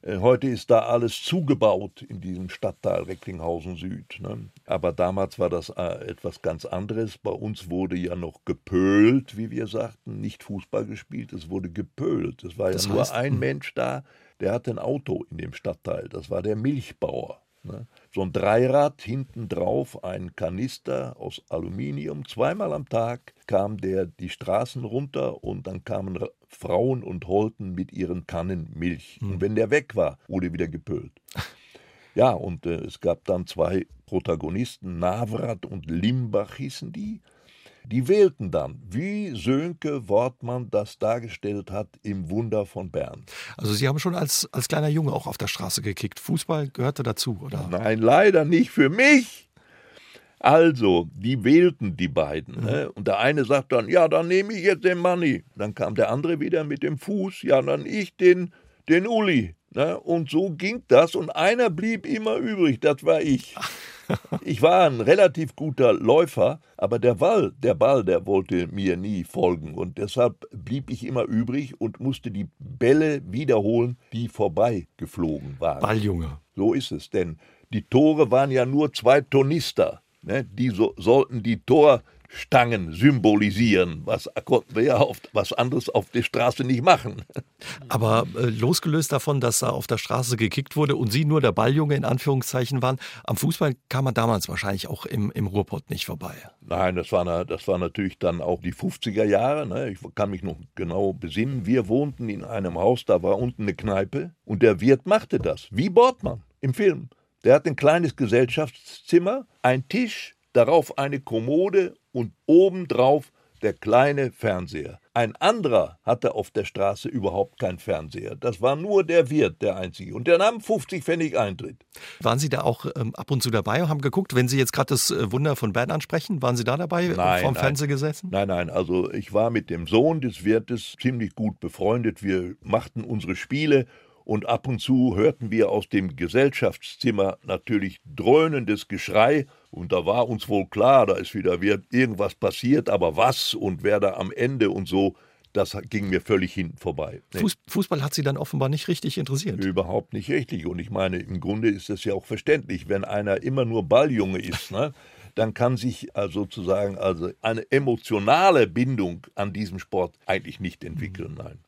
heute ist da alles zugebaut in diesem Stadtteil Recklinghausen Süd. Ne? Aber damals war das äh, etwas ganz anderes. Bei uns wurde ja noch gepölt, wie wir sagten, nicht Fußball gespielt, es wurde gepölt. Es war das ja nur ein hm. Mensch da, der hatte ein Auto in dem Stadtteil. Das war der Milchbauer. Ne? So ein Dreirad, hinten drauf ein Kanister aus Aluminium. Zweimal am Tag kam der die Straßen runter und dann kamen Frauen und holten mit ihren Kannen Milch. Mhm. Und wenn der weg war, wurde wieder gepölt. [laughs] Ja, und äh, es gab dann zwei Protagonisten, Navrat und Limbach hießen die. Die wählten dann, wie Sönke Wortmann das dargestellt hat im Wunder von Bern. Also Sie haben schon als, als kleiner Junge auch auf der Straße gekickt. Fußball gehörte dazu, oder? Nein, leider nicht für mich. Also, die wählten die beiden. Mhm. Ne? Und der eine sagt dann, ja, dann nehme ich jetzt den Manni. Dann kam der andere wieder mit dem Fuß, ja, dann ich den, den Uli. Ne? Und so ging das und einer blieb immer übrig, das war ich. [laughs] Ich war ein relativ guter Läufer, aber der Ball, der Ball, der wollte mir nie folgen und deshalb blieb ich immer übrig und musste die Bälle wiederholen, die vorbeigeflogen waren. Balljunge. So ist es, denn die Tore waren ja nur zwei Tornister. Ne? Die so, sollten die Tor Stangen symbolisieren. Was konnten wir ja auf was anderes auf der Straße nicht machen. Aber äh, losgelöst davon, dass da auf der Straße gekickt wurde und Sie nur der Balljunge in Anführungszeichen waren, am Fußball kam man damals wahrscheinlich auch im, im Ruhrpott nicht vorbei. Nein, das war, das war natürlich dann auch die 50er Jahre. Ne? Ich kann mich noch genau besinnen. Wir wohnten in einem Haus, da war unten eine Kneipe und der Wirt machte das, wie Bortmann im Film. Der hat ein kleines Gesellschaftszimmer, ein Tisch, darauf eine Kommode und obendrauf der kleine Fernseher. Ein anderer hatte auf der Straße überhaupt keinen Fernseher. Das war nur der Wirt, der einzige. Und der nahm 50 Pfennig Eintritt. Waren Sie da auch ähm, ab und zu dabei und haben geguckt, wenn Sie jetzt gerade das äh, Wunder von Bern ansprechen? Waren Sie da dabei nein, vorm nein. Fernseher gesessen? Nein, nein. Also ich war mit dem Sohn des Wirtes ziemlich gut befreundet. Wir machten unsere Spiele und ab und zu hörten wir aus dem Gesellschaftszimmer natürlich dröhnendes Geschrei und da war uns wohl klar, da ist wieder irgendwas passiert, aber was und wer da am Ende und so, das ging mir völlig hinten vorbei. Fußball hat Sie dann offenbar nicht richtig interessiert. Überhaupt nicht richtig. Und ich meine, im Grunde ist es ja auch verständlich, wenn einer immer nur Balljunge ist, ne? dann kann sich also sozusagen also eine emotionale Bindung an diesem Sport eigentlich nicht entwickeln. Nein.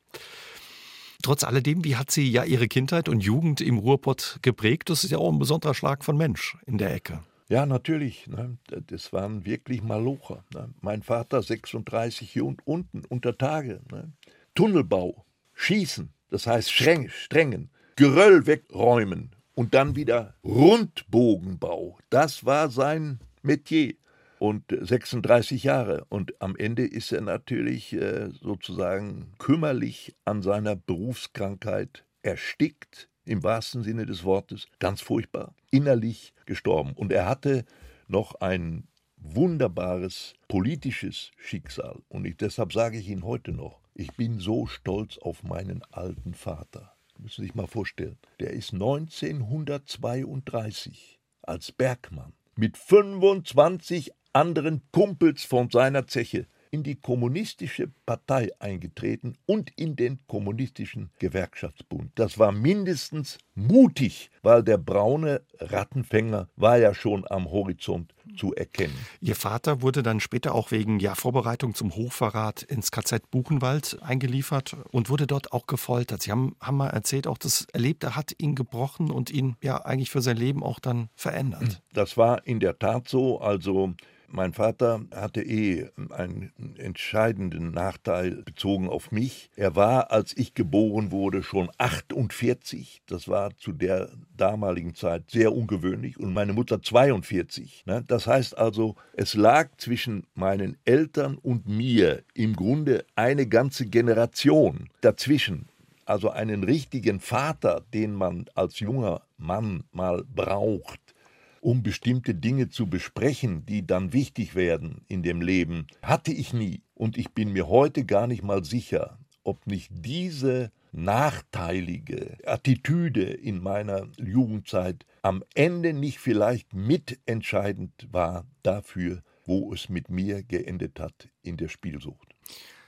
Trotz alledem, wie hat sie ja ihre Kindheit und Jugend im Ruhrpott geprägt? Das ist ja auch ein besonderer Schlag von Mensch in der Ecke. Ja, natürlich. Ne? Das waren wirklich Malocher. Ne? Mein Vater 36 hier und unten unter Tage. Ne? Tunnelbau, Schießen, das heißt Streng, Strengen, Geröll wegräumen und dann wieder Rundbogenbau. Das war sein Metier und 36 Jahre. Und am Ende ist er natürlich äh, sozusagen kümmerlich an seiner Berufskrankheit erstickt, im wahrsten Sinne des Wortes, ganz furchtbar, innerlich gestorben. Und er hatte noch ein wunderbares politisches Schicksal. Und ich, deshalb sage ich Ihnen heute noch, ich bin so stolz auf meinen alten Vater. Müssen Sie sich mal vorstellen. Der ist 1932 als Bergmann mit 25 anderen Kumpels von seiner Zeche in die kommunistische Partei eingetreten und in den kommunistischen Gewerkschaftsbund. Das war mindestens mutig, weil der braune Rattenfänger war ja schon am Horizont zu erkennen. Ihr Vater wurde dann später auch wegen ja, Vorbereitung zum Hochverrat ins KZ Buchenwald eingeliefert und wurde dort auch gefoltert. Sie haben, haben mal erzählt, auch das Erlebte hat ihn gebrochen und ihn ja eigentlich für sein Leben auch dann verändert. Das war in der Tat so. Also mein Vater hatte eh einen entscheidenden Nachteil bezogen auf mich. Er war, als ich geboren wurde, schon 48. Das war zu der damaligen Zeit sehr ungewöhnlich. Und meine Mutter 42. Ne? Das heißt also, es lag zwischen meinen Eltern und mir im Grunde eine ganze Generation dazwischen also einen richtigen Vater, den man als junger Mann mal braucht, um bestimmte Dinge zu besprechen, die dann wichtig werden in dem Leben, hatte ich nie. Und ich bin mir heute gar nicht mal sicher, ob nicht diese nachteilige Attitüde in meiner Jugendzeit am Ende nicht vielleicht mitentscheidend war dafür, wo es mit mir geendet hat in der Spielsucht.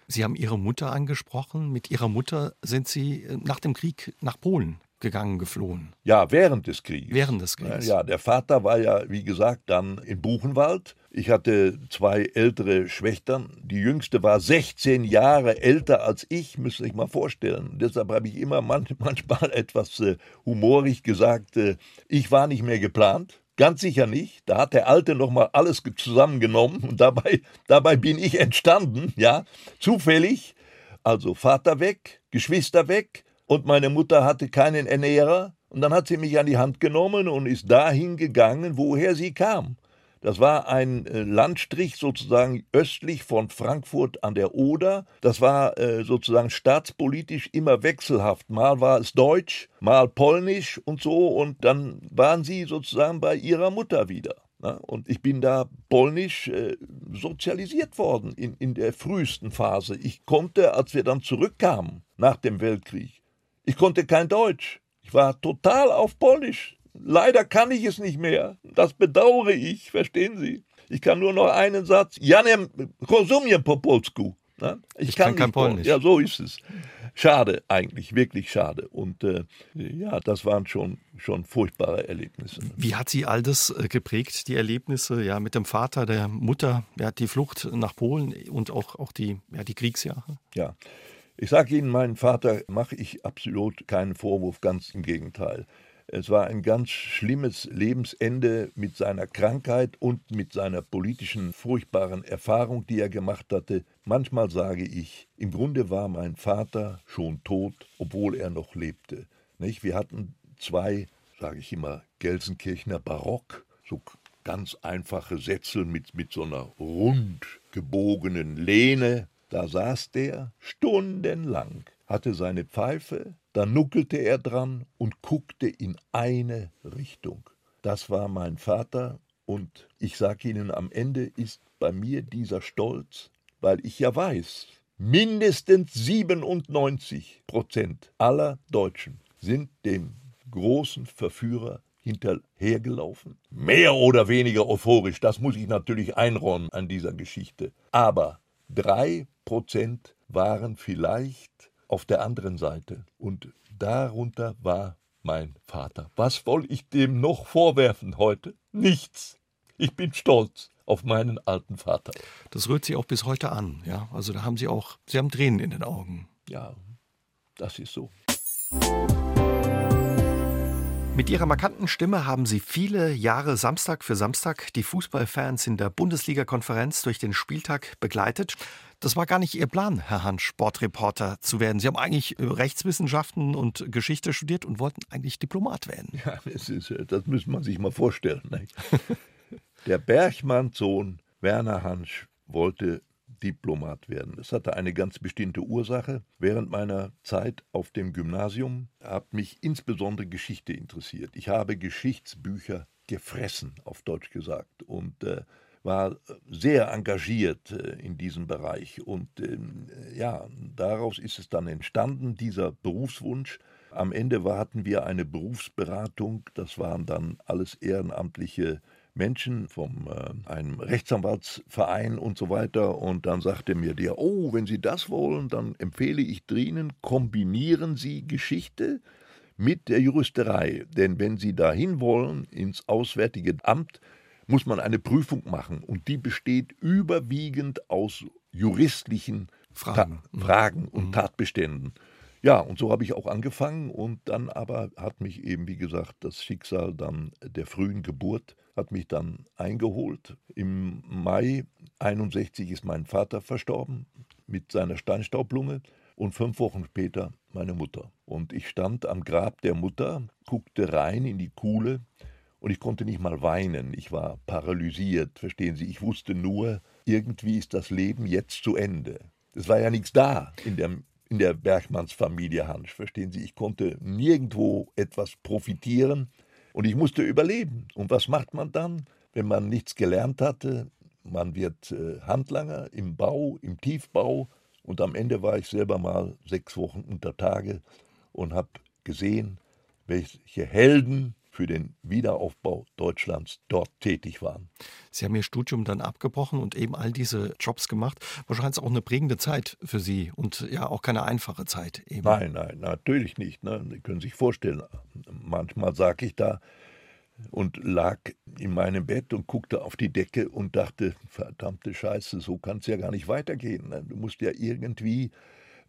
Sie haben Ihre Mutter angesprochen. Mit Ihrer Mutter sind Sie nach dem Krieg nach Polen gegangen, geflohen. Ja, während des Krieges. Während des Krieges. Ja, der Vater war ja, wie gesagt, dann in Buchenwald. Ich hatte zwei ältere Schwestern. Die jüngste war 16 Jahre älter als ich, müsst ihr euch mal vorstellen. Deshalb habe ich immer [laughs] manchmal etwas äh, humorig gesagt, äh, ich war nicht mehr geplant. Ganz sicher nicht. Da hat der Alte nochmal alles zusammengenommen und dabei, [laughs] dabei bin ich entstanden, ja, zufällig. Also Vater weg, Geschwister weg, und meine Mutter hatte keinen Ernährer Und dann hat sie mich an die Hand genommen und ist dahin gegangen, woher sie kam. Das war ein äh, Landstrich sozusagen östlich von Frankfurt an der Oder. Das war äh, sozusagen staatspolitisch immer wechselhaft. Mal war es Deutsch, mal Polnisch und so. Und dann waren sie sozusagen bei ihrer Mutter wieder. Und ich bin da polnisch äh, sozialisiert worden in, in der frühesten Phase. Ich konnte, als wir dann zurückkamen nach dem Weltkrieg, ich konnte kein Deutsch. Ich war total auf Polnisch Leider kann ich es nicht mehr. Das bedauere ich, verstehen Sie? Ich kann nur noch einen Satz. Janem rozumiem po polsku. Ich, ich, kann, kann kein Polnisch. Ja, so ist es. Schade eigentlich, wirklich schade. Und äh, ja, das waren schon, schon furchtbare Erlebnisse. Wie hat Sie all das äh, geprägt, die Erlebnisse ja, mit dem Vater, der Mutter, ja, die Flucht nach Polen und auch, auch die, ja, die Kriegsjahre? Ja, ich sage Ihnen, meinen Vater mache ich absolut keinen Vorwurf, ganz im Gegenteil. Es war ein ganz schlimmes Lebensende mit seiner Krankheit und mit seiner politischen furchtbaren Erfahrung, die er gemacht hatte. Manchmal sage ich, im Grunde war mein Vater schon tot, obwohl er noch lebte. Nicht? Wir hatten zwei, sage ich immer, Gelsenkirchener Barock, so ganz einfache Sätze mit, mit so einer rund gebogenen Lehne. Da saß der stundenlang, hatte seine Pfeife, dann nuckelte er dran und guckte in eine Richtung. Das war mein Vater, und ich sage Ihnen, am Ende ist bei mir dieser Stolz, weil ich ja weiß, mindestens 97 Prozent aller Deutschen sind dem großen Verführer hinterhergelaufen. Mehr oder weniger euphorisch, das muss ich natürlich einräumen an dieser Geschichte. Aber drei Prozent waren vielleicht auf der anderen Seite. Und darunter war mein Vater. Was soll ich dem noch vorwerfen heute? Nichts. Ich bin stolz auf meinen alten Vater. Das rührt Sie auch bis heute an, ja? Also da haben Sie auch, Sie haben Tränen in den Augen. Ja, das ist so. Mit ihrer markanten Stimme haben sie viele Jahre Samstag für Samstag die Fußballfans in der Bundesliga-Konferenz durch den Spieltag begleitet. Das war gar nicht Ihr Plan, Herr Hans, Sportreporter zu werden. Sie haben eigentlich äh, Rechtswissenschaften und Geschichte studiert und wollten eigentlich Diplomat werden. Ja, das, ist, äh, das müsste man sich mal vorstellen. Der Bergmann-Sohn Werner Hansch wollte Diplomat werden. Das hatte eine ganz bestimmte Ursache. Während meiner Zeit auf dem Gymnasium hat mich insbesondere Geschichte interessiert. Ich habe Geschichtsbücher gefressen, auf Deutsch gesagt, und äh, war sehr engagiert äh, in diesem Bereich. Und ähm, ja, daraus ist es dann entstanden, dieser Berufswunsch. Am Ende hatten wir eine Berufsberatung, das waren dann alles ehrenamtliche Menschen von äh, einem Rechtsanwaltsverein und so weiter. Und dann sagte mir der, oh, wenn Sie das wollen, dann empfehle ich drinnen, kombinieren Sie Geschichte mit der Juristerei. Denn wenn Sie dahin wollen, ins Auswärtige Amt, muss man eine Prüfung machen. Und die besteht überwiegend aus juristlichen Fragen, Ta Fragen und mhm. Tatbeständen. Ja, und so habe ich auch angefangen und dann aber hat mich eben, wie gesagt, das Schicksal dann der frühen Geburt hat mich dann eingeholt. Im Mai 61 ist mein Vater verstorben mit seiner Steinstaublunge und fünf Wochen später meine Mutter. Und ich stand am Grab der Mutter, guckte rein in die Kuhle und ich konnte nicht mal weinen. Ich war paralysiert, verstehen Sie. Ich wusste nur, irgendwie ist das Leben jetzt zu Ende. Es war ja nichts da in der, in der Bergmannsfamilie Hansch, verstehen Sie. Ich konnte nirgendwo etwas profitieren. Und ich musste überleben. Und was macht man dann, wenn man nichts gelernt hatte? Man wird äh, Handlanger im Bau, im Tiefbau. Und am Ende war ich selber mal sechs Wochen unter Tage und habe gesehen, welche Helden für den Wiederaufbau Deutschlands dort tätig waren. Sie haben Ihr Studium dann abgebrochen und eben all diese Jobs gemacht. Wahrscheinlich auch eine prägende Zeit für Sie und ja auch keine einfache Zeit. Eben. Nein, nein, natürlich nicht. Ne? Sie können sich vorstellen, manchmal sage ich da und lag in meinem Bett und guckte auf die Decke und dachte, verdammte Scheiße, so kann es ja gar nicht weitergehen. Ne? Du musst ja irgendwie,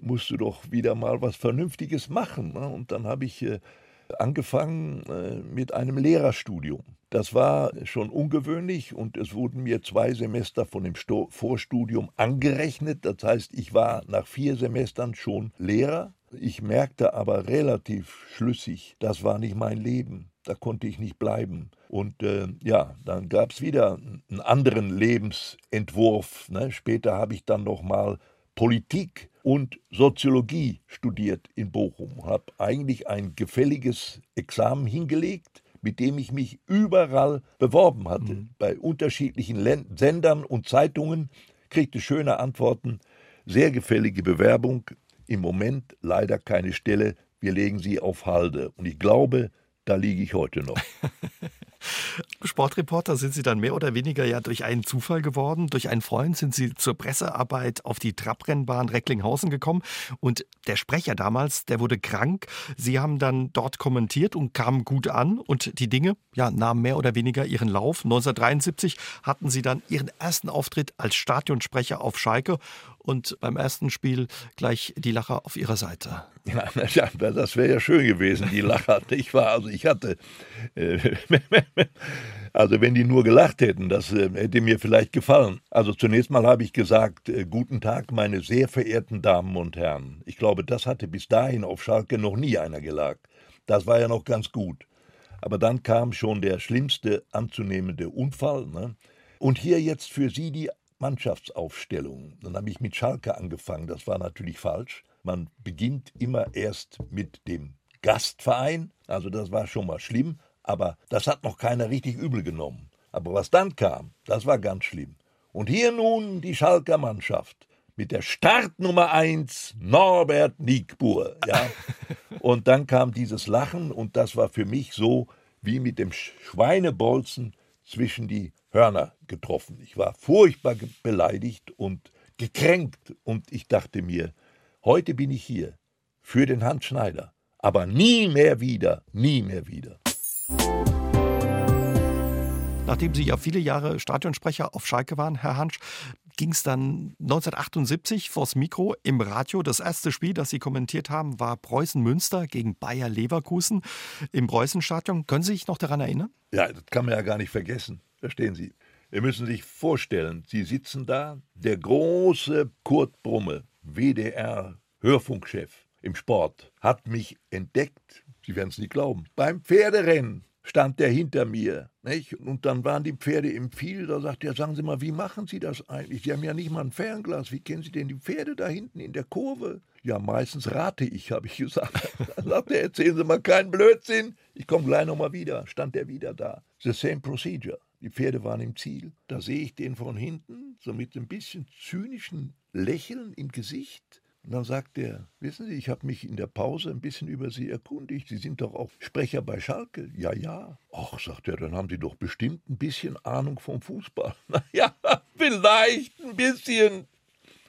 musst du doch wieder mal was Vernünftiges machen. Ne? Und dann habe ich äh, angefangen äh, mit einem Lehrerstudium. Das war schon ungewöhnlich und es wurden mir zwei Semester von dem Sto Vorstudium angerechnet. Das heißt, ich war nach vier Semestern schon Lehrer Ich merkte aber relativ schlüssig, das war nicht mein Leben. Da konnte ich nicht bleiben. Und äh, ja, dann gab es wieder einen anderen Lebensentwurf. Ne? Später habe ich dann noch mal Politik und Soziologie studiert in Bochum. Habe eigentlich ein gefälliges Examen hingelegt, mit dem ich mich überall beworben hatte. Mhm. Bei unterschiedlichen Sendern und Zeitungen kriegte schöne Antworten. Sehr gefällige Bewerbung. Im Moment leider keine Stelle. Wir legen sie auf Halde. Und ich glaube, da liege ich heute noch. [laughs] Sportreporter sind Sie dann mehr oder weniger ja durch einen Zufall geworden. Durch einen Freund sind Sie zur Pressearbeit auf die Trabrennbahn Recklinghausen gekommen. Und der Sprecher damals, der wurde krank. Sie haben dann dort kommentiert und kamen gut an. Und die Dinge ja, nahmen mehr oder weniger ihren Lauf. 1973 hatten Sie dann Ihren ersten Auftritt als Stadionsprecher auf Schalke und beim ersten Spiel gleich die Lacher auf ihrer Seite. Ja, [laughs] das wäre ja schön gewesen, die Lacher. Ich war, also ich hatte, äh, [laughs] [laughs] also wenn die nur gelacht hätten, das äh, hätte mir vielleicht gefallen. Also zunächst mal habe ich gesagt, äh, guten Tag, meine sehr verehrten Damen und Herren. Ich glaube, das hatte bis dahin auf Schalke noch nie einer gelagt. Das war ja noch ganz gut. Aber dann kam schon der schlimmste anzunehmende Unfall. Ne? Und hier jetzt für Sie die Mannschaftsaufstellung. Dann habe ich mit Schalke angefangen. Das war natürlich falsch. Man beginnt immer erst mit dem Gastverein. Also das war schon mal schlimm. Aber das hat noch keiner richtig übel genommen. Aber was dann kam, das war ganz schlimm. Und hier nun die Schalker Mannschaft mit der Startnummer 1 Norbert Niegbur. Ja? [laughs] Und dann kam dieses Lachen und das war für mich so wie mit dem Schweinebolzen zwischen die Hörner getroffen. Ich war furchtbar beleidigt und gekränkt und ich dachte mir, heute bin ich hier für den Hans Schneider, aber nie mehr wieder, nie mehr wieder. Nachdem Sie ja viele Jahre Stadionsprecher auf Schalke waren, Herr Hansch, ging es dann 1978 vors Mikro im Radio. Das erste Spiel, das Sie kommentiert haben, war Preußen-Münster gegen Bayer Leverkusen im Preußenstadion. Können Sie sich noch daran erinnern? Ja, das kann man ja gar nicht vergessen. Verstehen Sie? Wir müssen sich vorstellen, Sie sitzen da, der große Kurt Brumme, WDR-Hörfunkchef im Sport, hat mich entdeckt, Sie werden es nicht glauben, beim Pferderennen stand der hinter mir. Nicht? Und dann waren die Pferde im Viel. Da sagt er, sagen Sie mal, wie machen Sie das eigentlich? Sie haben ja nicht mal ein Fernglas. Wie kennen Sie denn die Pferde da hinten in der Kurve? Ja, meistens rate ich, habe ich gesagt. [laughs] Dann sagt er, erzählen Sie mal keinen Blödsinn. Ich komme gleich nochmal wieder. Stand er wieder da. The same procedure. Die Pferde waren im Ziel. Da sehe ich den von hinten, so mit ein bisschen zynischen Lächeln im Gesicht. Und dann sagt er, wissen Sie, ich habe mich in der Pause ein bisschen über Sie erkundigt. Sie sind doch auch Sprecher bei Schalke. Ja, ja. Ach, sagt er, dann haben Sie doch bestimmt ein bisschen Ahnung vom Fußball. [laughs] Na ja, vielleicht ein bisschen.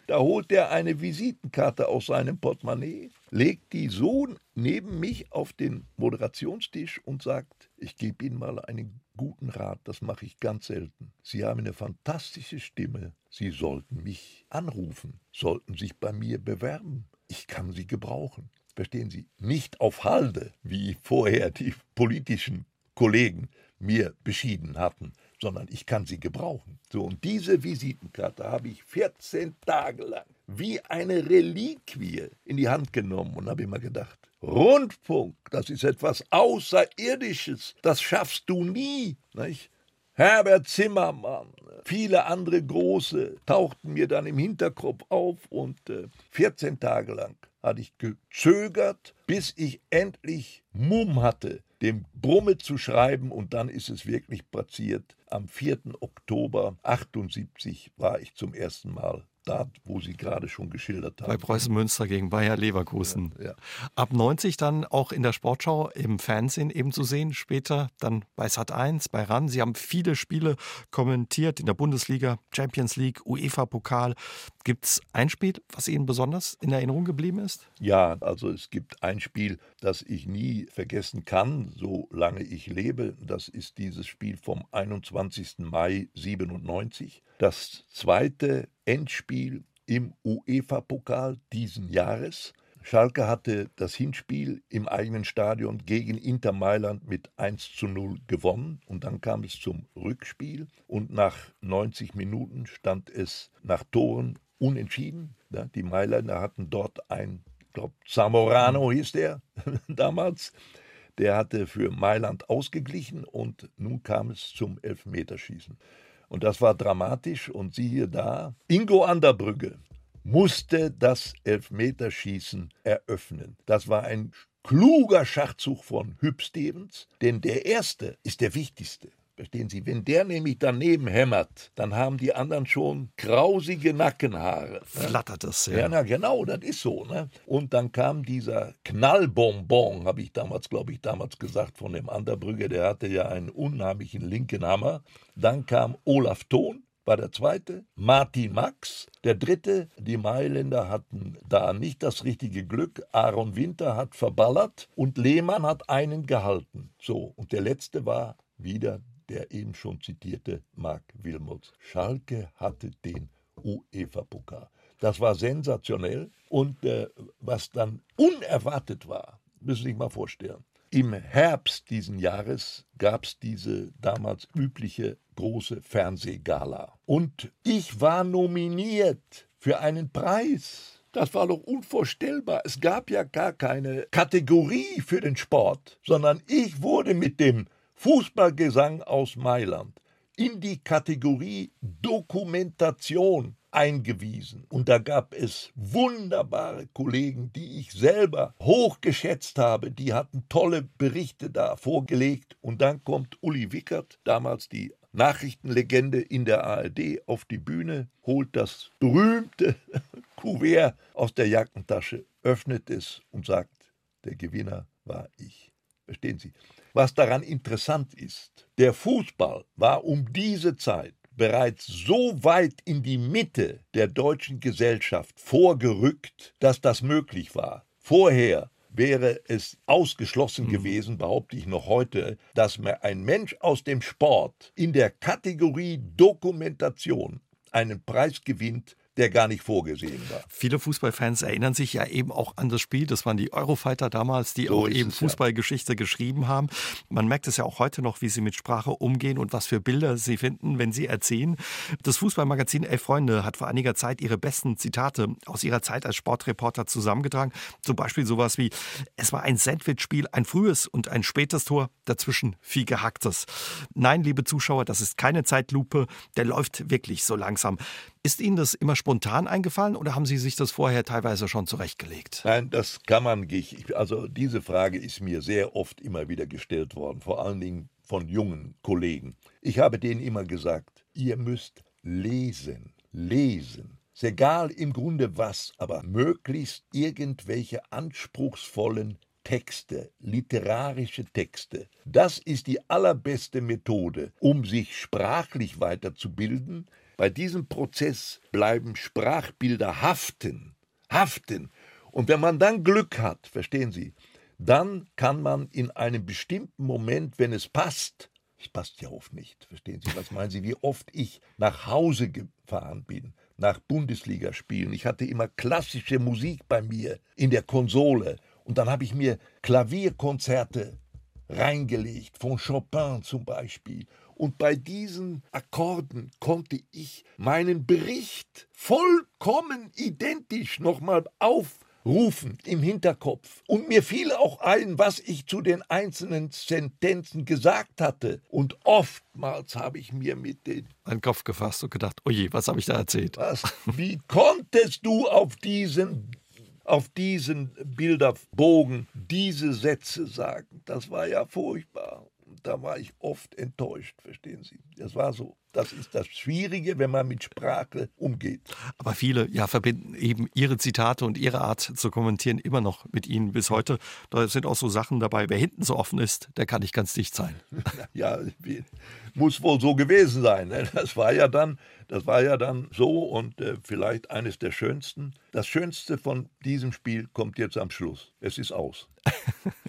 Da holt er eine Visitenkarte aus seinem Portemonnaie, legt die so neben mich auf den Moderationstisch und sagt, ich gebe Ihnen mal einen guten Rat, das mache ich ganz selten. Sie haben eine fantastische Stimme. Sie sollten mich anrufen, sollten sich bei mir bewerben. Ich kann Sie gebrauchen. Verstehen Sie? Nicht auf Halde, wie vorher die politischen Kollegen mir beschieden hatten, sondern ich kann sie gebrauchen. So, und diese Visitenkarte habe ich 14 Tage lang wie eine Reliquie in die Hand genommen und habe immer gedacht, Rundfunk, das ist etwas Außerirdisches, das schaffst du nie. Nicht? Herbert Zimmermann, viele andere große tauchten mir dann im Hinterkopf auf und äh, 14 Tage lang hatte ich gezögert, bis ich endlich Mumm hatte, dem Brumme zu schreiben und dann ist es wirklich passiert. Am 4. Oktober 78 war ich zum ersten Mal da, wo Sie gerade schon geschildert haben. Bei Preußen Münster gegen Bayer Leverkusen. Ja, ja. Ab 90 dann auch in der Sportschau im Fernsehen eben zu sehen, später dann bei Sat1, bei RAN. Sie haben viele Spiele kommentiert in der Bundesliga, Champions League, UEFA-Pokal. Gibt es ein Spiel, was Ihnen besonders in Erinnerung geblieben ist? Ja, also es gibt ein Spiel, das ich nie vergessen kann, solange ich lebe. Das ist dieses Spiel vom 21. Mai 97. Das zweite Endspiel im UEFA-Pokal diesen Jahres. Schalke hatte das Hinspiel im eigenen Stadion gegen Inter Mailand mit 1 zu 0 gewonnen und dann kam es zum Rückspiel und nach 90 Minuten stand es nach Toren unentschieden. Die Mailänder hatten dort ein glaube Zamorano hieß der [laughs] damals, der hatte für Mailand ausgeglichen und nun kam es zum Elfmeterschießen. Und das war dramatisch und siehe da, Ingo Anderbrügge musste das Elfmeterschießen eröffnen. Das war ein kluger Schachzug von Hüb Stevens, denn der erste ist der wichtigste. Verstehen Sie, wenn der nämlich daneben hämmert, dann haben die anderen schon grausige Nackenhaare. Ne? Flattert es, ja. Ja, na genau, das ist so. Ne? Und dann kam dieser Knallbonbon, habe ich damals, glaube ich, damals gesagt, von dem Anderbrügge, der hatte ja einen unheimlichen linken Hammer. Dann kam Olaf Thon, war der zweite, Martin Max, der dritte, die Mailänder hatten da nicht das richtige Glück, Aaron Winter hat verballert und Lehmann hat einen gehalten. So, und der letzte war wieder der eben schon zitierte Mark Wilmots. Schalke hatte den UEFA-Pokal. Das war sensationell und äh, was dann unerwartet war, müssen Sie sich mal vorstellen. Im Herbst diesen Jahres gab es diese damals übliche große Fernsehgala. Und ich war nominiert für einen Preis. Das war doch unvorstellbar. Es gab ja gar keine Kategorie für den Sport, sondern ich wurde mit dem Fußballgesang aus Mailand in die Kategorie Dokumentation eingewiesen. Und da gab es wunderbare Kollegen, die ich selber hochgeschätzt habe. Die hatten tolle Berichte da vorgelegt. Und dann kommt Uli Wickert, damals die Nachrichtenlegende in der ARD, auf die Bühne, holt das berühmte [laughs] Kuvert aus der Jackentasche, öffnet es und sagt, der Gewinner war ich. Verstehen Sie? Was daran interessant ist, der Fußball war um diese Zeit bereits so weit in die Mitte der deutschen Gesellschaft vorgerückt, dass das möglich war. Vorher wäre es ausgeschlossen mhm. gewesen, behaupte ich noch heute, dass ein Mensch aus dem Sport in der Kategorie Dokumentation einen Preis gewinnt, der gar nicht vorgesehen war. Viele Fußballfans erinnern sich ja eben auch an das Spiel. Das waren die Eurofighter damals, die so auch eben es, Fußballgeschichte ja. geschrieben haben. Man merkt es ja auch heute noch, wie sie mit Sprache umgehen und was für Bilder sie finden, wenn sie erzählen. Das Fußballmagazin Elf Freunde hat vor einiger Zeit ihre besten Zitate aus ihrer Zeit als Sportreporter zusammengetragen. Zum Beispiel sowas wie: Es war ein Sandwich-Spiel, ein frühes und ein spätes Tor, dazwischen viel Gehacktes. Nein, liebe Zuschauer, das ist keine Zeitlupe. Der läuft wirklich so langsam. Ist Ihnen das immer spontan eingefallen oder haben Sie sich das vorher teilweise schon zurechtgelegt? Nein, das kann man nicht. Also diese Frage ist mir sehr oft immer wieder gestellt worden, vor allen Dingen von jungen Kollegen. Ich habe denen immer gesagt, ihr müsst lesen, lesen. Ist egal im Grunde was, aber möglichst irgendwelche anspruchsvollen Texte, literarische Texte. Das ist die allerbeste Methode, um sich sprachlich weiterzubilden, bei diesem Prozess bleiben Sprachbilder haften, haften. Und wenn man dann Glück hat, verstehen Sie, dann kann man in einem bestimmten Moment, wenn es passt, es passt ja oft nicht, verstehen Sie, was meinen Sie, wie oft ich nach Hause gefahren bin, nach Bundesligaspielen. Ich hatte immer klassische Musik bei mir in der Konsole und dann habe ich mir Klavierkonzerte reingelegt, von Chopin zum Beispiel und bei diesen Akkorden konnte ich meinen Bericht vollkommen identisch nochmal aufrufen im Hinterkopf. Und mir fiel auch ein, was ich zu den einzelnen Sentenzen gesagt hatte. Und oftmals habe ich mir mit den einen Kopf gefasst und gedacht, oje, was habe ich da erzählt? Was? Wie konntest du auf diesen auf diesen Bilderbogen diese Sätze sagen? Das war ja furchtbar da war ich oft enttäuscht, verstehen Sie. Das war so. Das ist das Schwierige, wenn man mit Sprache umgeht. Aber viele ja, verbinden eben ihre Zitate und ihre Art zu kommentieren immer noch mit ihnen bis heute. Da sind auch so Sachen dabei, wer hinten so offen ist, der kann nicht ganz dicht sein. [laughs] ja, muss wohl so gewesen sein. Ne? Das war ja dann, das war ja dann so und äh, vielleicht eines der schönsten. Das Schönste von diesem Spiel kommt jetzt am Schluss. Es ist aus. [laughs]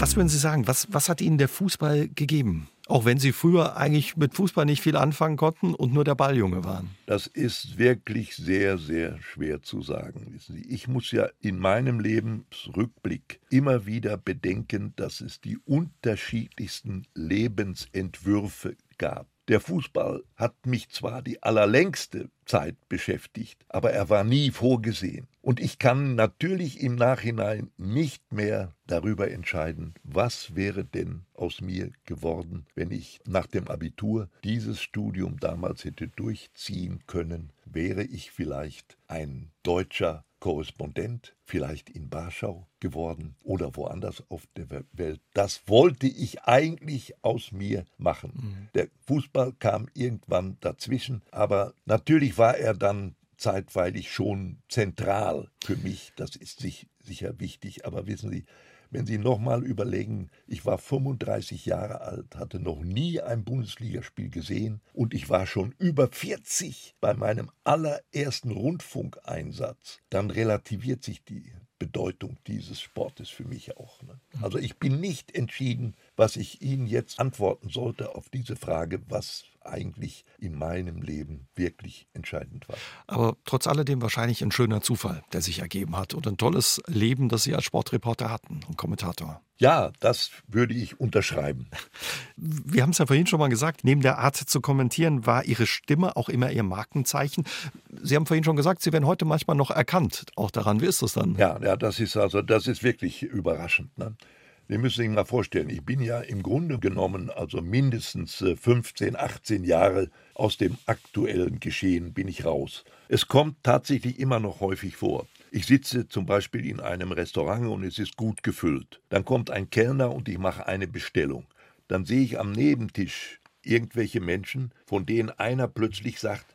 Was würden Sie sagen? Was, was hat Ihnen der Fußball gegeben? Auch wenn Sie früher eigentlich mit Fußball nicht viel anfangen konnten und nur der Balljunge waren. Das ist wirklich sehr, sehr schwer zu sagen. Wissen Sie, ich muss ja in meinem Lebensrückblick immer wieder bedenken, dass es die unterschiedlichsten Lebensentwürfe gab. Der Fußball hat mich zwar die allerlängste Zeit beschäftigt, aber er war nie vorgesehen. Und ich kann natürlich im Nachhinein nicht mehr darüber entscheiden, was wäre denn aus mir geworden, wenn ich nach dem Abitur dieses Studium damals hätte durchziehen können. Wäre ich vielleicht ein deutscher Korrespondent, vielleicht in Warschau geworden oder woanders auf der Welt. Das wollte ich eigentlich aus mir machen. Mhm. Der Fußball kam irgendwann dazwischen, aber natürlich war er dann zeitweilig schon zentral für mich. Das ist sich, sicher wichtig, aber wissen Sie, wenn Sie nochmal überlegen, ich war 35 Jahre alt, hatte noch nie ein Bundesligaspiel gesehen und ich war schon über 40 bei meinem allerersten Rundfunkeinsatz, dann relativiert sich die Bedeutung dieses Sportes für mich auch. Ne? Also ich bin nicht entschieden, was ich Ihnen jetzt antworten sollte auf diese Frage, was eigentlich in meinem Leben wirklich entscheidend war. Aber trotz alledem wahrscheinlich ein schöner Zufall, der sich ergeben hat und ein tolles Leben, das Sie als Sportreporter hatten und Kommentator. Ja, das würde ich unterschreiben. [laughs] Wir haben es ja vorhin schon mal gesagt, neben der Art zu kommentieren war Ihre Stimme auch immer Ihr Markenzeichen. Sie haben vorhin schon gesagt, Sie werden heute manchmal noch erkannt. Auch daran, wie ist das dann? Ja, ja das ist also, das ist wirklich überraschend. Ne? Sie müssen sich mal vorstellen, ich bin ja im Grunde genommen also mindestens 15, äh, 18 Jahre aus dem aktuellen Geschehen bin ich raus. Es kommt tatsächlich immer noch häufig vor. Ich sitze zum Beispiel in einem Restaurant und es ist gut gefüllt. Dann kommt ein Kellner und ich mache eine Bestellung. Dann sehe ich am Nebentisch irgendwelche Menschen, von denen einer plötzlich sagt,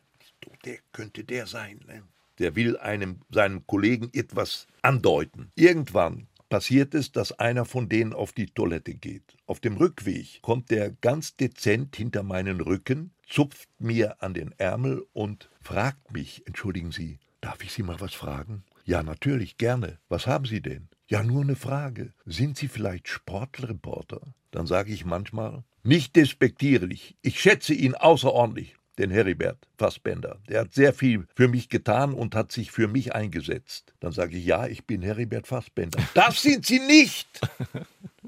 der könnte der sein. Ne? Der will einem, seinem Kollegen etwas andeuten. Irgendwann passiert es, dass einer von denen auf die Toilette geht. Auf dem Rückweg kommt der ganz dezent hinter meinen Rücken, zupft mir an den Ärmel und fragt mich, entschuldigen Sie, darf ich Sie mal was fragen? Ja, natürlich, gerne. Was haben Sie denn? Ja, nur eine Frage. Sind Sie vielleicht Sportreporter? Dann sage ich manchmal, nicht despektierlich, ich schätze ihn außerordentlich den Heribert Fassbender. Der hat sehr viel für mich getan und hat sich für mich eingesetzt. Dann sage ich, ja, ich bin Heribert Fassbender. [laughs] Das sind Sie nicht!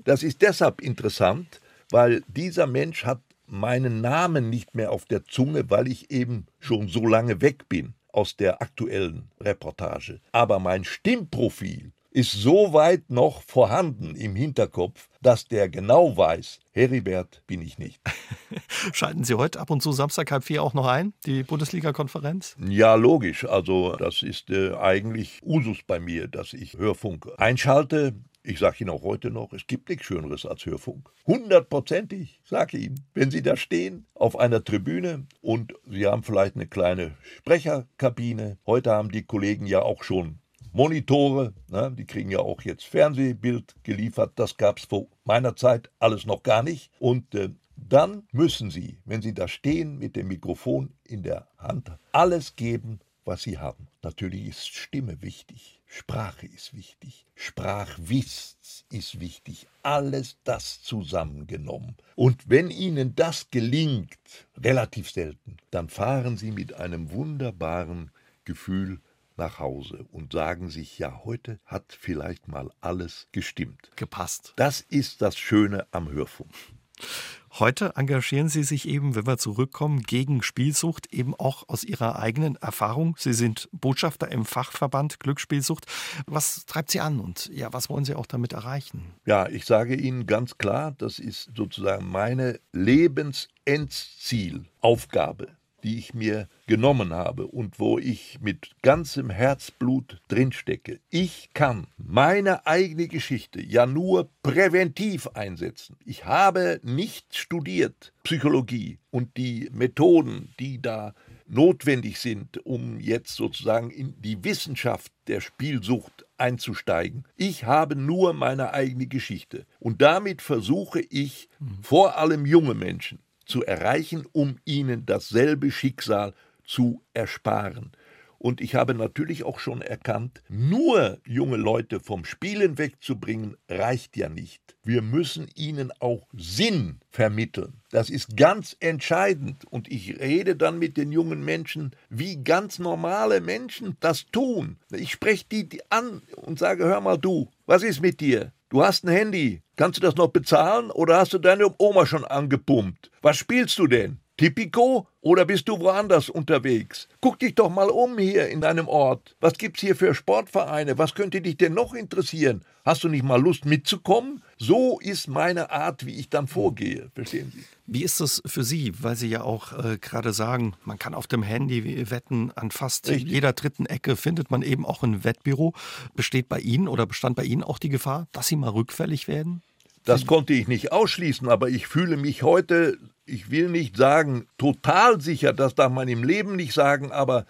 Das ist deshalb interessant, weil dieser Mensch hat meinen Namen nicht mehr auf der Zunge, weil ich eben schon so lange weg bin aus der aktuellen Reportage. Aber mein Stimmprofil ist so weit noch vorhanden im Hinterkopf, dass der genau weiß, Heribert bin ich nicht. [laughs] Schalten Sie heute ab und zu Samstag halb vier auch noch ein, die Bundesliga-Konferenz? Ja, logisch. Also das ist äh, eigentlich Usus bei mir, dass ich Hörfunk einschalte. Ich sage Ihnen auch heute noch, es gibt nichts Schöneres als Hörfunk. Hundertprozentig, sage ich Ihnen. Wenn Sie da stehen auf einer Tribüne und Sie haben vielleicht eine kleine Sprecherkabine. Heute haben die Kollegen ja auch schon Monitore, ne, die kriegen ja auch jetzt Fernsehbild geliefert, das gab es vor meiner Zeit alles noch gar nicht. Und äh, dann müssen Sie, wenn Sie da stehen mit dem Mikrofon in der Hand, alles geben, was Sie haben. Natürlich ist Stimme wichtig, Sprache ist wichtig, Sprachwitz ist wichtig, alles das zusammengenommen. Und wenn Ihnen das gelingt, relativ selten, dann fahren Sie mit einem wunderbaren Gefühl nach Hause und sagen sich, ja, heute hat vielleicht mal alles gestimmt. Gepasst. Das ist das Schöne am Hörfunk. Heute engagieren Sie sich eben, wenn wir zurückkommen, gegen Spielsucht, eben auch aus Ihrer eigenen Erfahrung. Sie sind Botschafter im Fachverband Glücksspielsucht. Was treibt Sie an und ja, was wollen Sie auch damit erreichen? Ja, ich sage Ihnen ganz klar, das ist sozusagen meine Lebensendziel, Aufgabe die ich mir genommen habe und wo ich mit ganzem Herzblut drinstecke. Ich kann meine eigene Geschichte ja nur präventiv einsetzen. Ich habe nicht studiert Psychologie und die Methoden, die da notwendig sind, um jetzt sozusagen in die Wissenschaft der Spielsucht einzusteigen. Ich habe nur meine eigene Geschichte. Und damit versuche ich vor allem junge Menschen zu erreichen, um ihnen dasselbe Schicksal zu ersparen. Und ich habe natürlich auch schon erkannt, nur junge Leute vom Spielen wegzubringen, reicht ja nicht. Wir müssen ihnen auch Sinn vermitteln. Das ist ganz entscheidend. Und ich rede dann mit den jungen Menschen, wie ganz normale Menschen das tun. Ich spreche die an und sage, hör mal du, was ist mit dir? Du hast ein Handy. Kannst du das noch bezahlen oder hast du deine Oma schon angepumpt? Was spielst du denn? Tipico oder bist du woanders unterwegs? Guck dich doch mal um hier in deinem Ort. Was gibt's hier für Sportvereine? Was könnte dich denn noch interessieren? Hast du nicht mal Lust mitzukommen? So ist meine Art, wie ich dann vorgehe. Verstehen Sie? Wie ist das für Sie? Weil Sie ja auch äh, gerade sagen, man kann auf dem Handy wetten, an fast Richtig. jeder dritten Ecke findet man eben auch ein Wettbüro. Besteht bei Ihnen oder bestand bei Ihnen auch die Gefahr, dass Sie mal rückfällig werden? Das konnte ich nicht ausschließen, aber ich fühle mich heute, ich will nicht sagen total sicher, das darf man im Leben nicht sagen, aber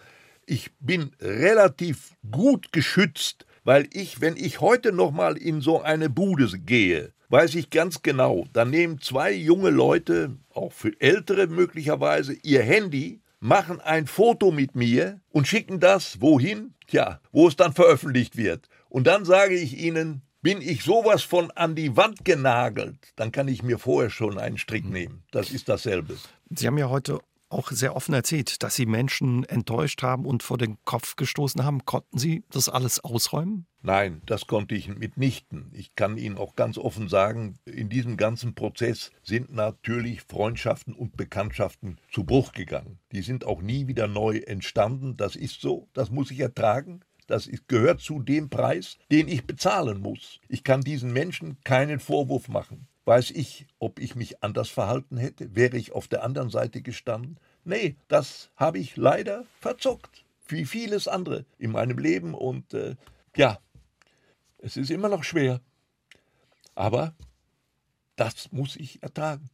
ich bin relativ gut geschützt, weil ich, wenn ich heute noch mal in so eine Bude gehe, weiß ich ganz genau, da nehmen zwei junge Leute, auch für ältere möglicherweise, ihr Handy, machen ein Foto mit mir und schicken das wohin? Tja, wo es dann veröffentlicht wird. Und dann sage ich ihnen, bin ich sowas von an die Wand genagelt, dann kann ich mir vorher schon einen Strick mhm. nehmen. Das ist dasselbe. Sie haben ja heute auch sehr offen erzählt, dass Sie Menschen enttäuscht haben und vor den Kopf gestoßen haben. Konnten Sie das alles ausräumen? Nein, das konnte ich mitnichten. Ich kann Ihnen auch ganz offen sagen, in diesem ganzen Prozess sind natürlich Freundschaften und Bekanntschaften zu Bruch gegangen. Die sind auch nie wieder neu entstanden. Das ist so, das muss ich ertragen. Das gehört zu dem Preis, den ich bezahlen muss. Ich kann diesen Menschen keinen Vorwurf machen. Weiß ich, ob ich mich anders verhalten hätte? Wäre ich auf der anderen Seite gestanden? Nee, das habe ich leider verzockt. Wie vieles andere in meinem Leben. Und äh, ja, es ist immer noch schwer. Aber das muss ich ertragen.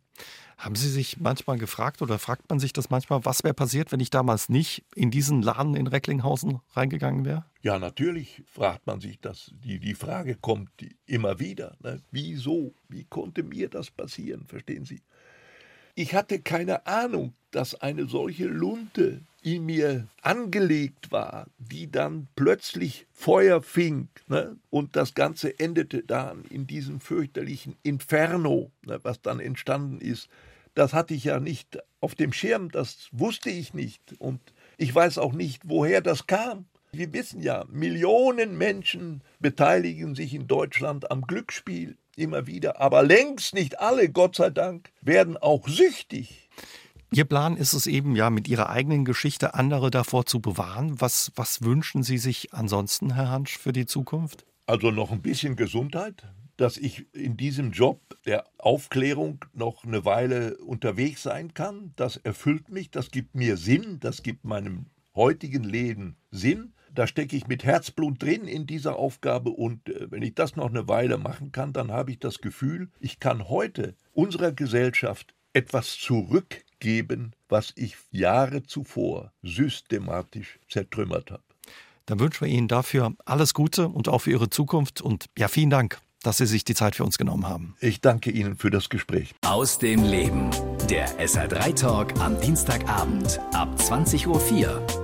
Haben Sie sich manchmal gefragt oder fragt man sich das manchmal, was wäre passiert, wenn ich damals nicht in diesen Laden in Recklinghausen reingegangen wäre? Ja, natürlich fragt man sich das. Die, die Frage kommt immer wieder. Ne? Wieso? Wie konnte mir das passieren? Verstehen Sie? Ich hatte keine Ahnung, dass eine solche Lunte in mir angelegt war, die dann plötzlich Feuer fing. Ne? Und das Ganze endete dann in diesem fürchterlichen Inferno, ne? was dann entstanden ist. Das hatte ich ja nicht auf dem Schirm, das wusste ich nicht. Und ich weiß auch nicht, woher das kam. Wir wissen ja, Millionen Menschen beteiligen sich in Deutschland am Glücksspiel immer wieder, aber längst nicht alle, Gott sei Dank, werden auch süchtig. Ihr Plan ist es eben ja, mit Ihrer eigenen Geschichte andere davor zu bewahren. Was, was wünschen Sie sich ansonsten, Herr Hansch, für die Zukunft? Also noch ein bisschen Gesundheit, dass ich in diesem Job der Aufklärung noch eine Weile unterwegs sein kann. Das erfüllt mich, das gibt mir Sinn, das gibt meinem heutigen Leben Sinn. Da stecke ich mit Herzblut drin in dieser Aufgabe und äh, wenn ich das noch eine Weile machen kann, dann habe ich das Gefühl, ich kann heute unserer Gesellschaft etwas zurückgeben, was ich Jahre zuvor systematisch zertrümmert habe. Dann wünschen wir Ihnen dafür alles Gute und auch für Ihre Zukunft und ja, vielen Dank, dass Sie sich die Zeit für uns genommen haben. Ich danke Ihnen für das Gespräch. Aus dem Leben. Der SR3 Talk am Dienstagabend ab 20.04 Uhr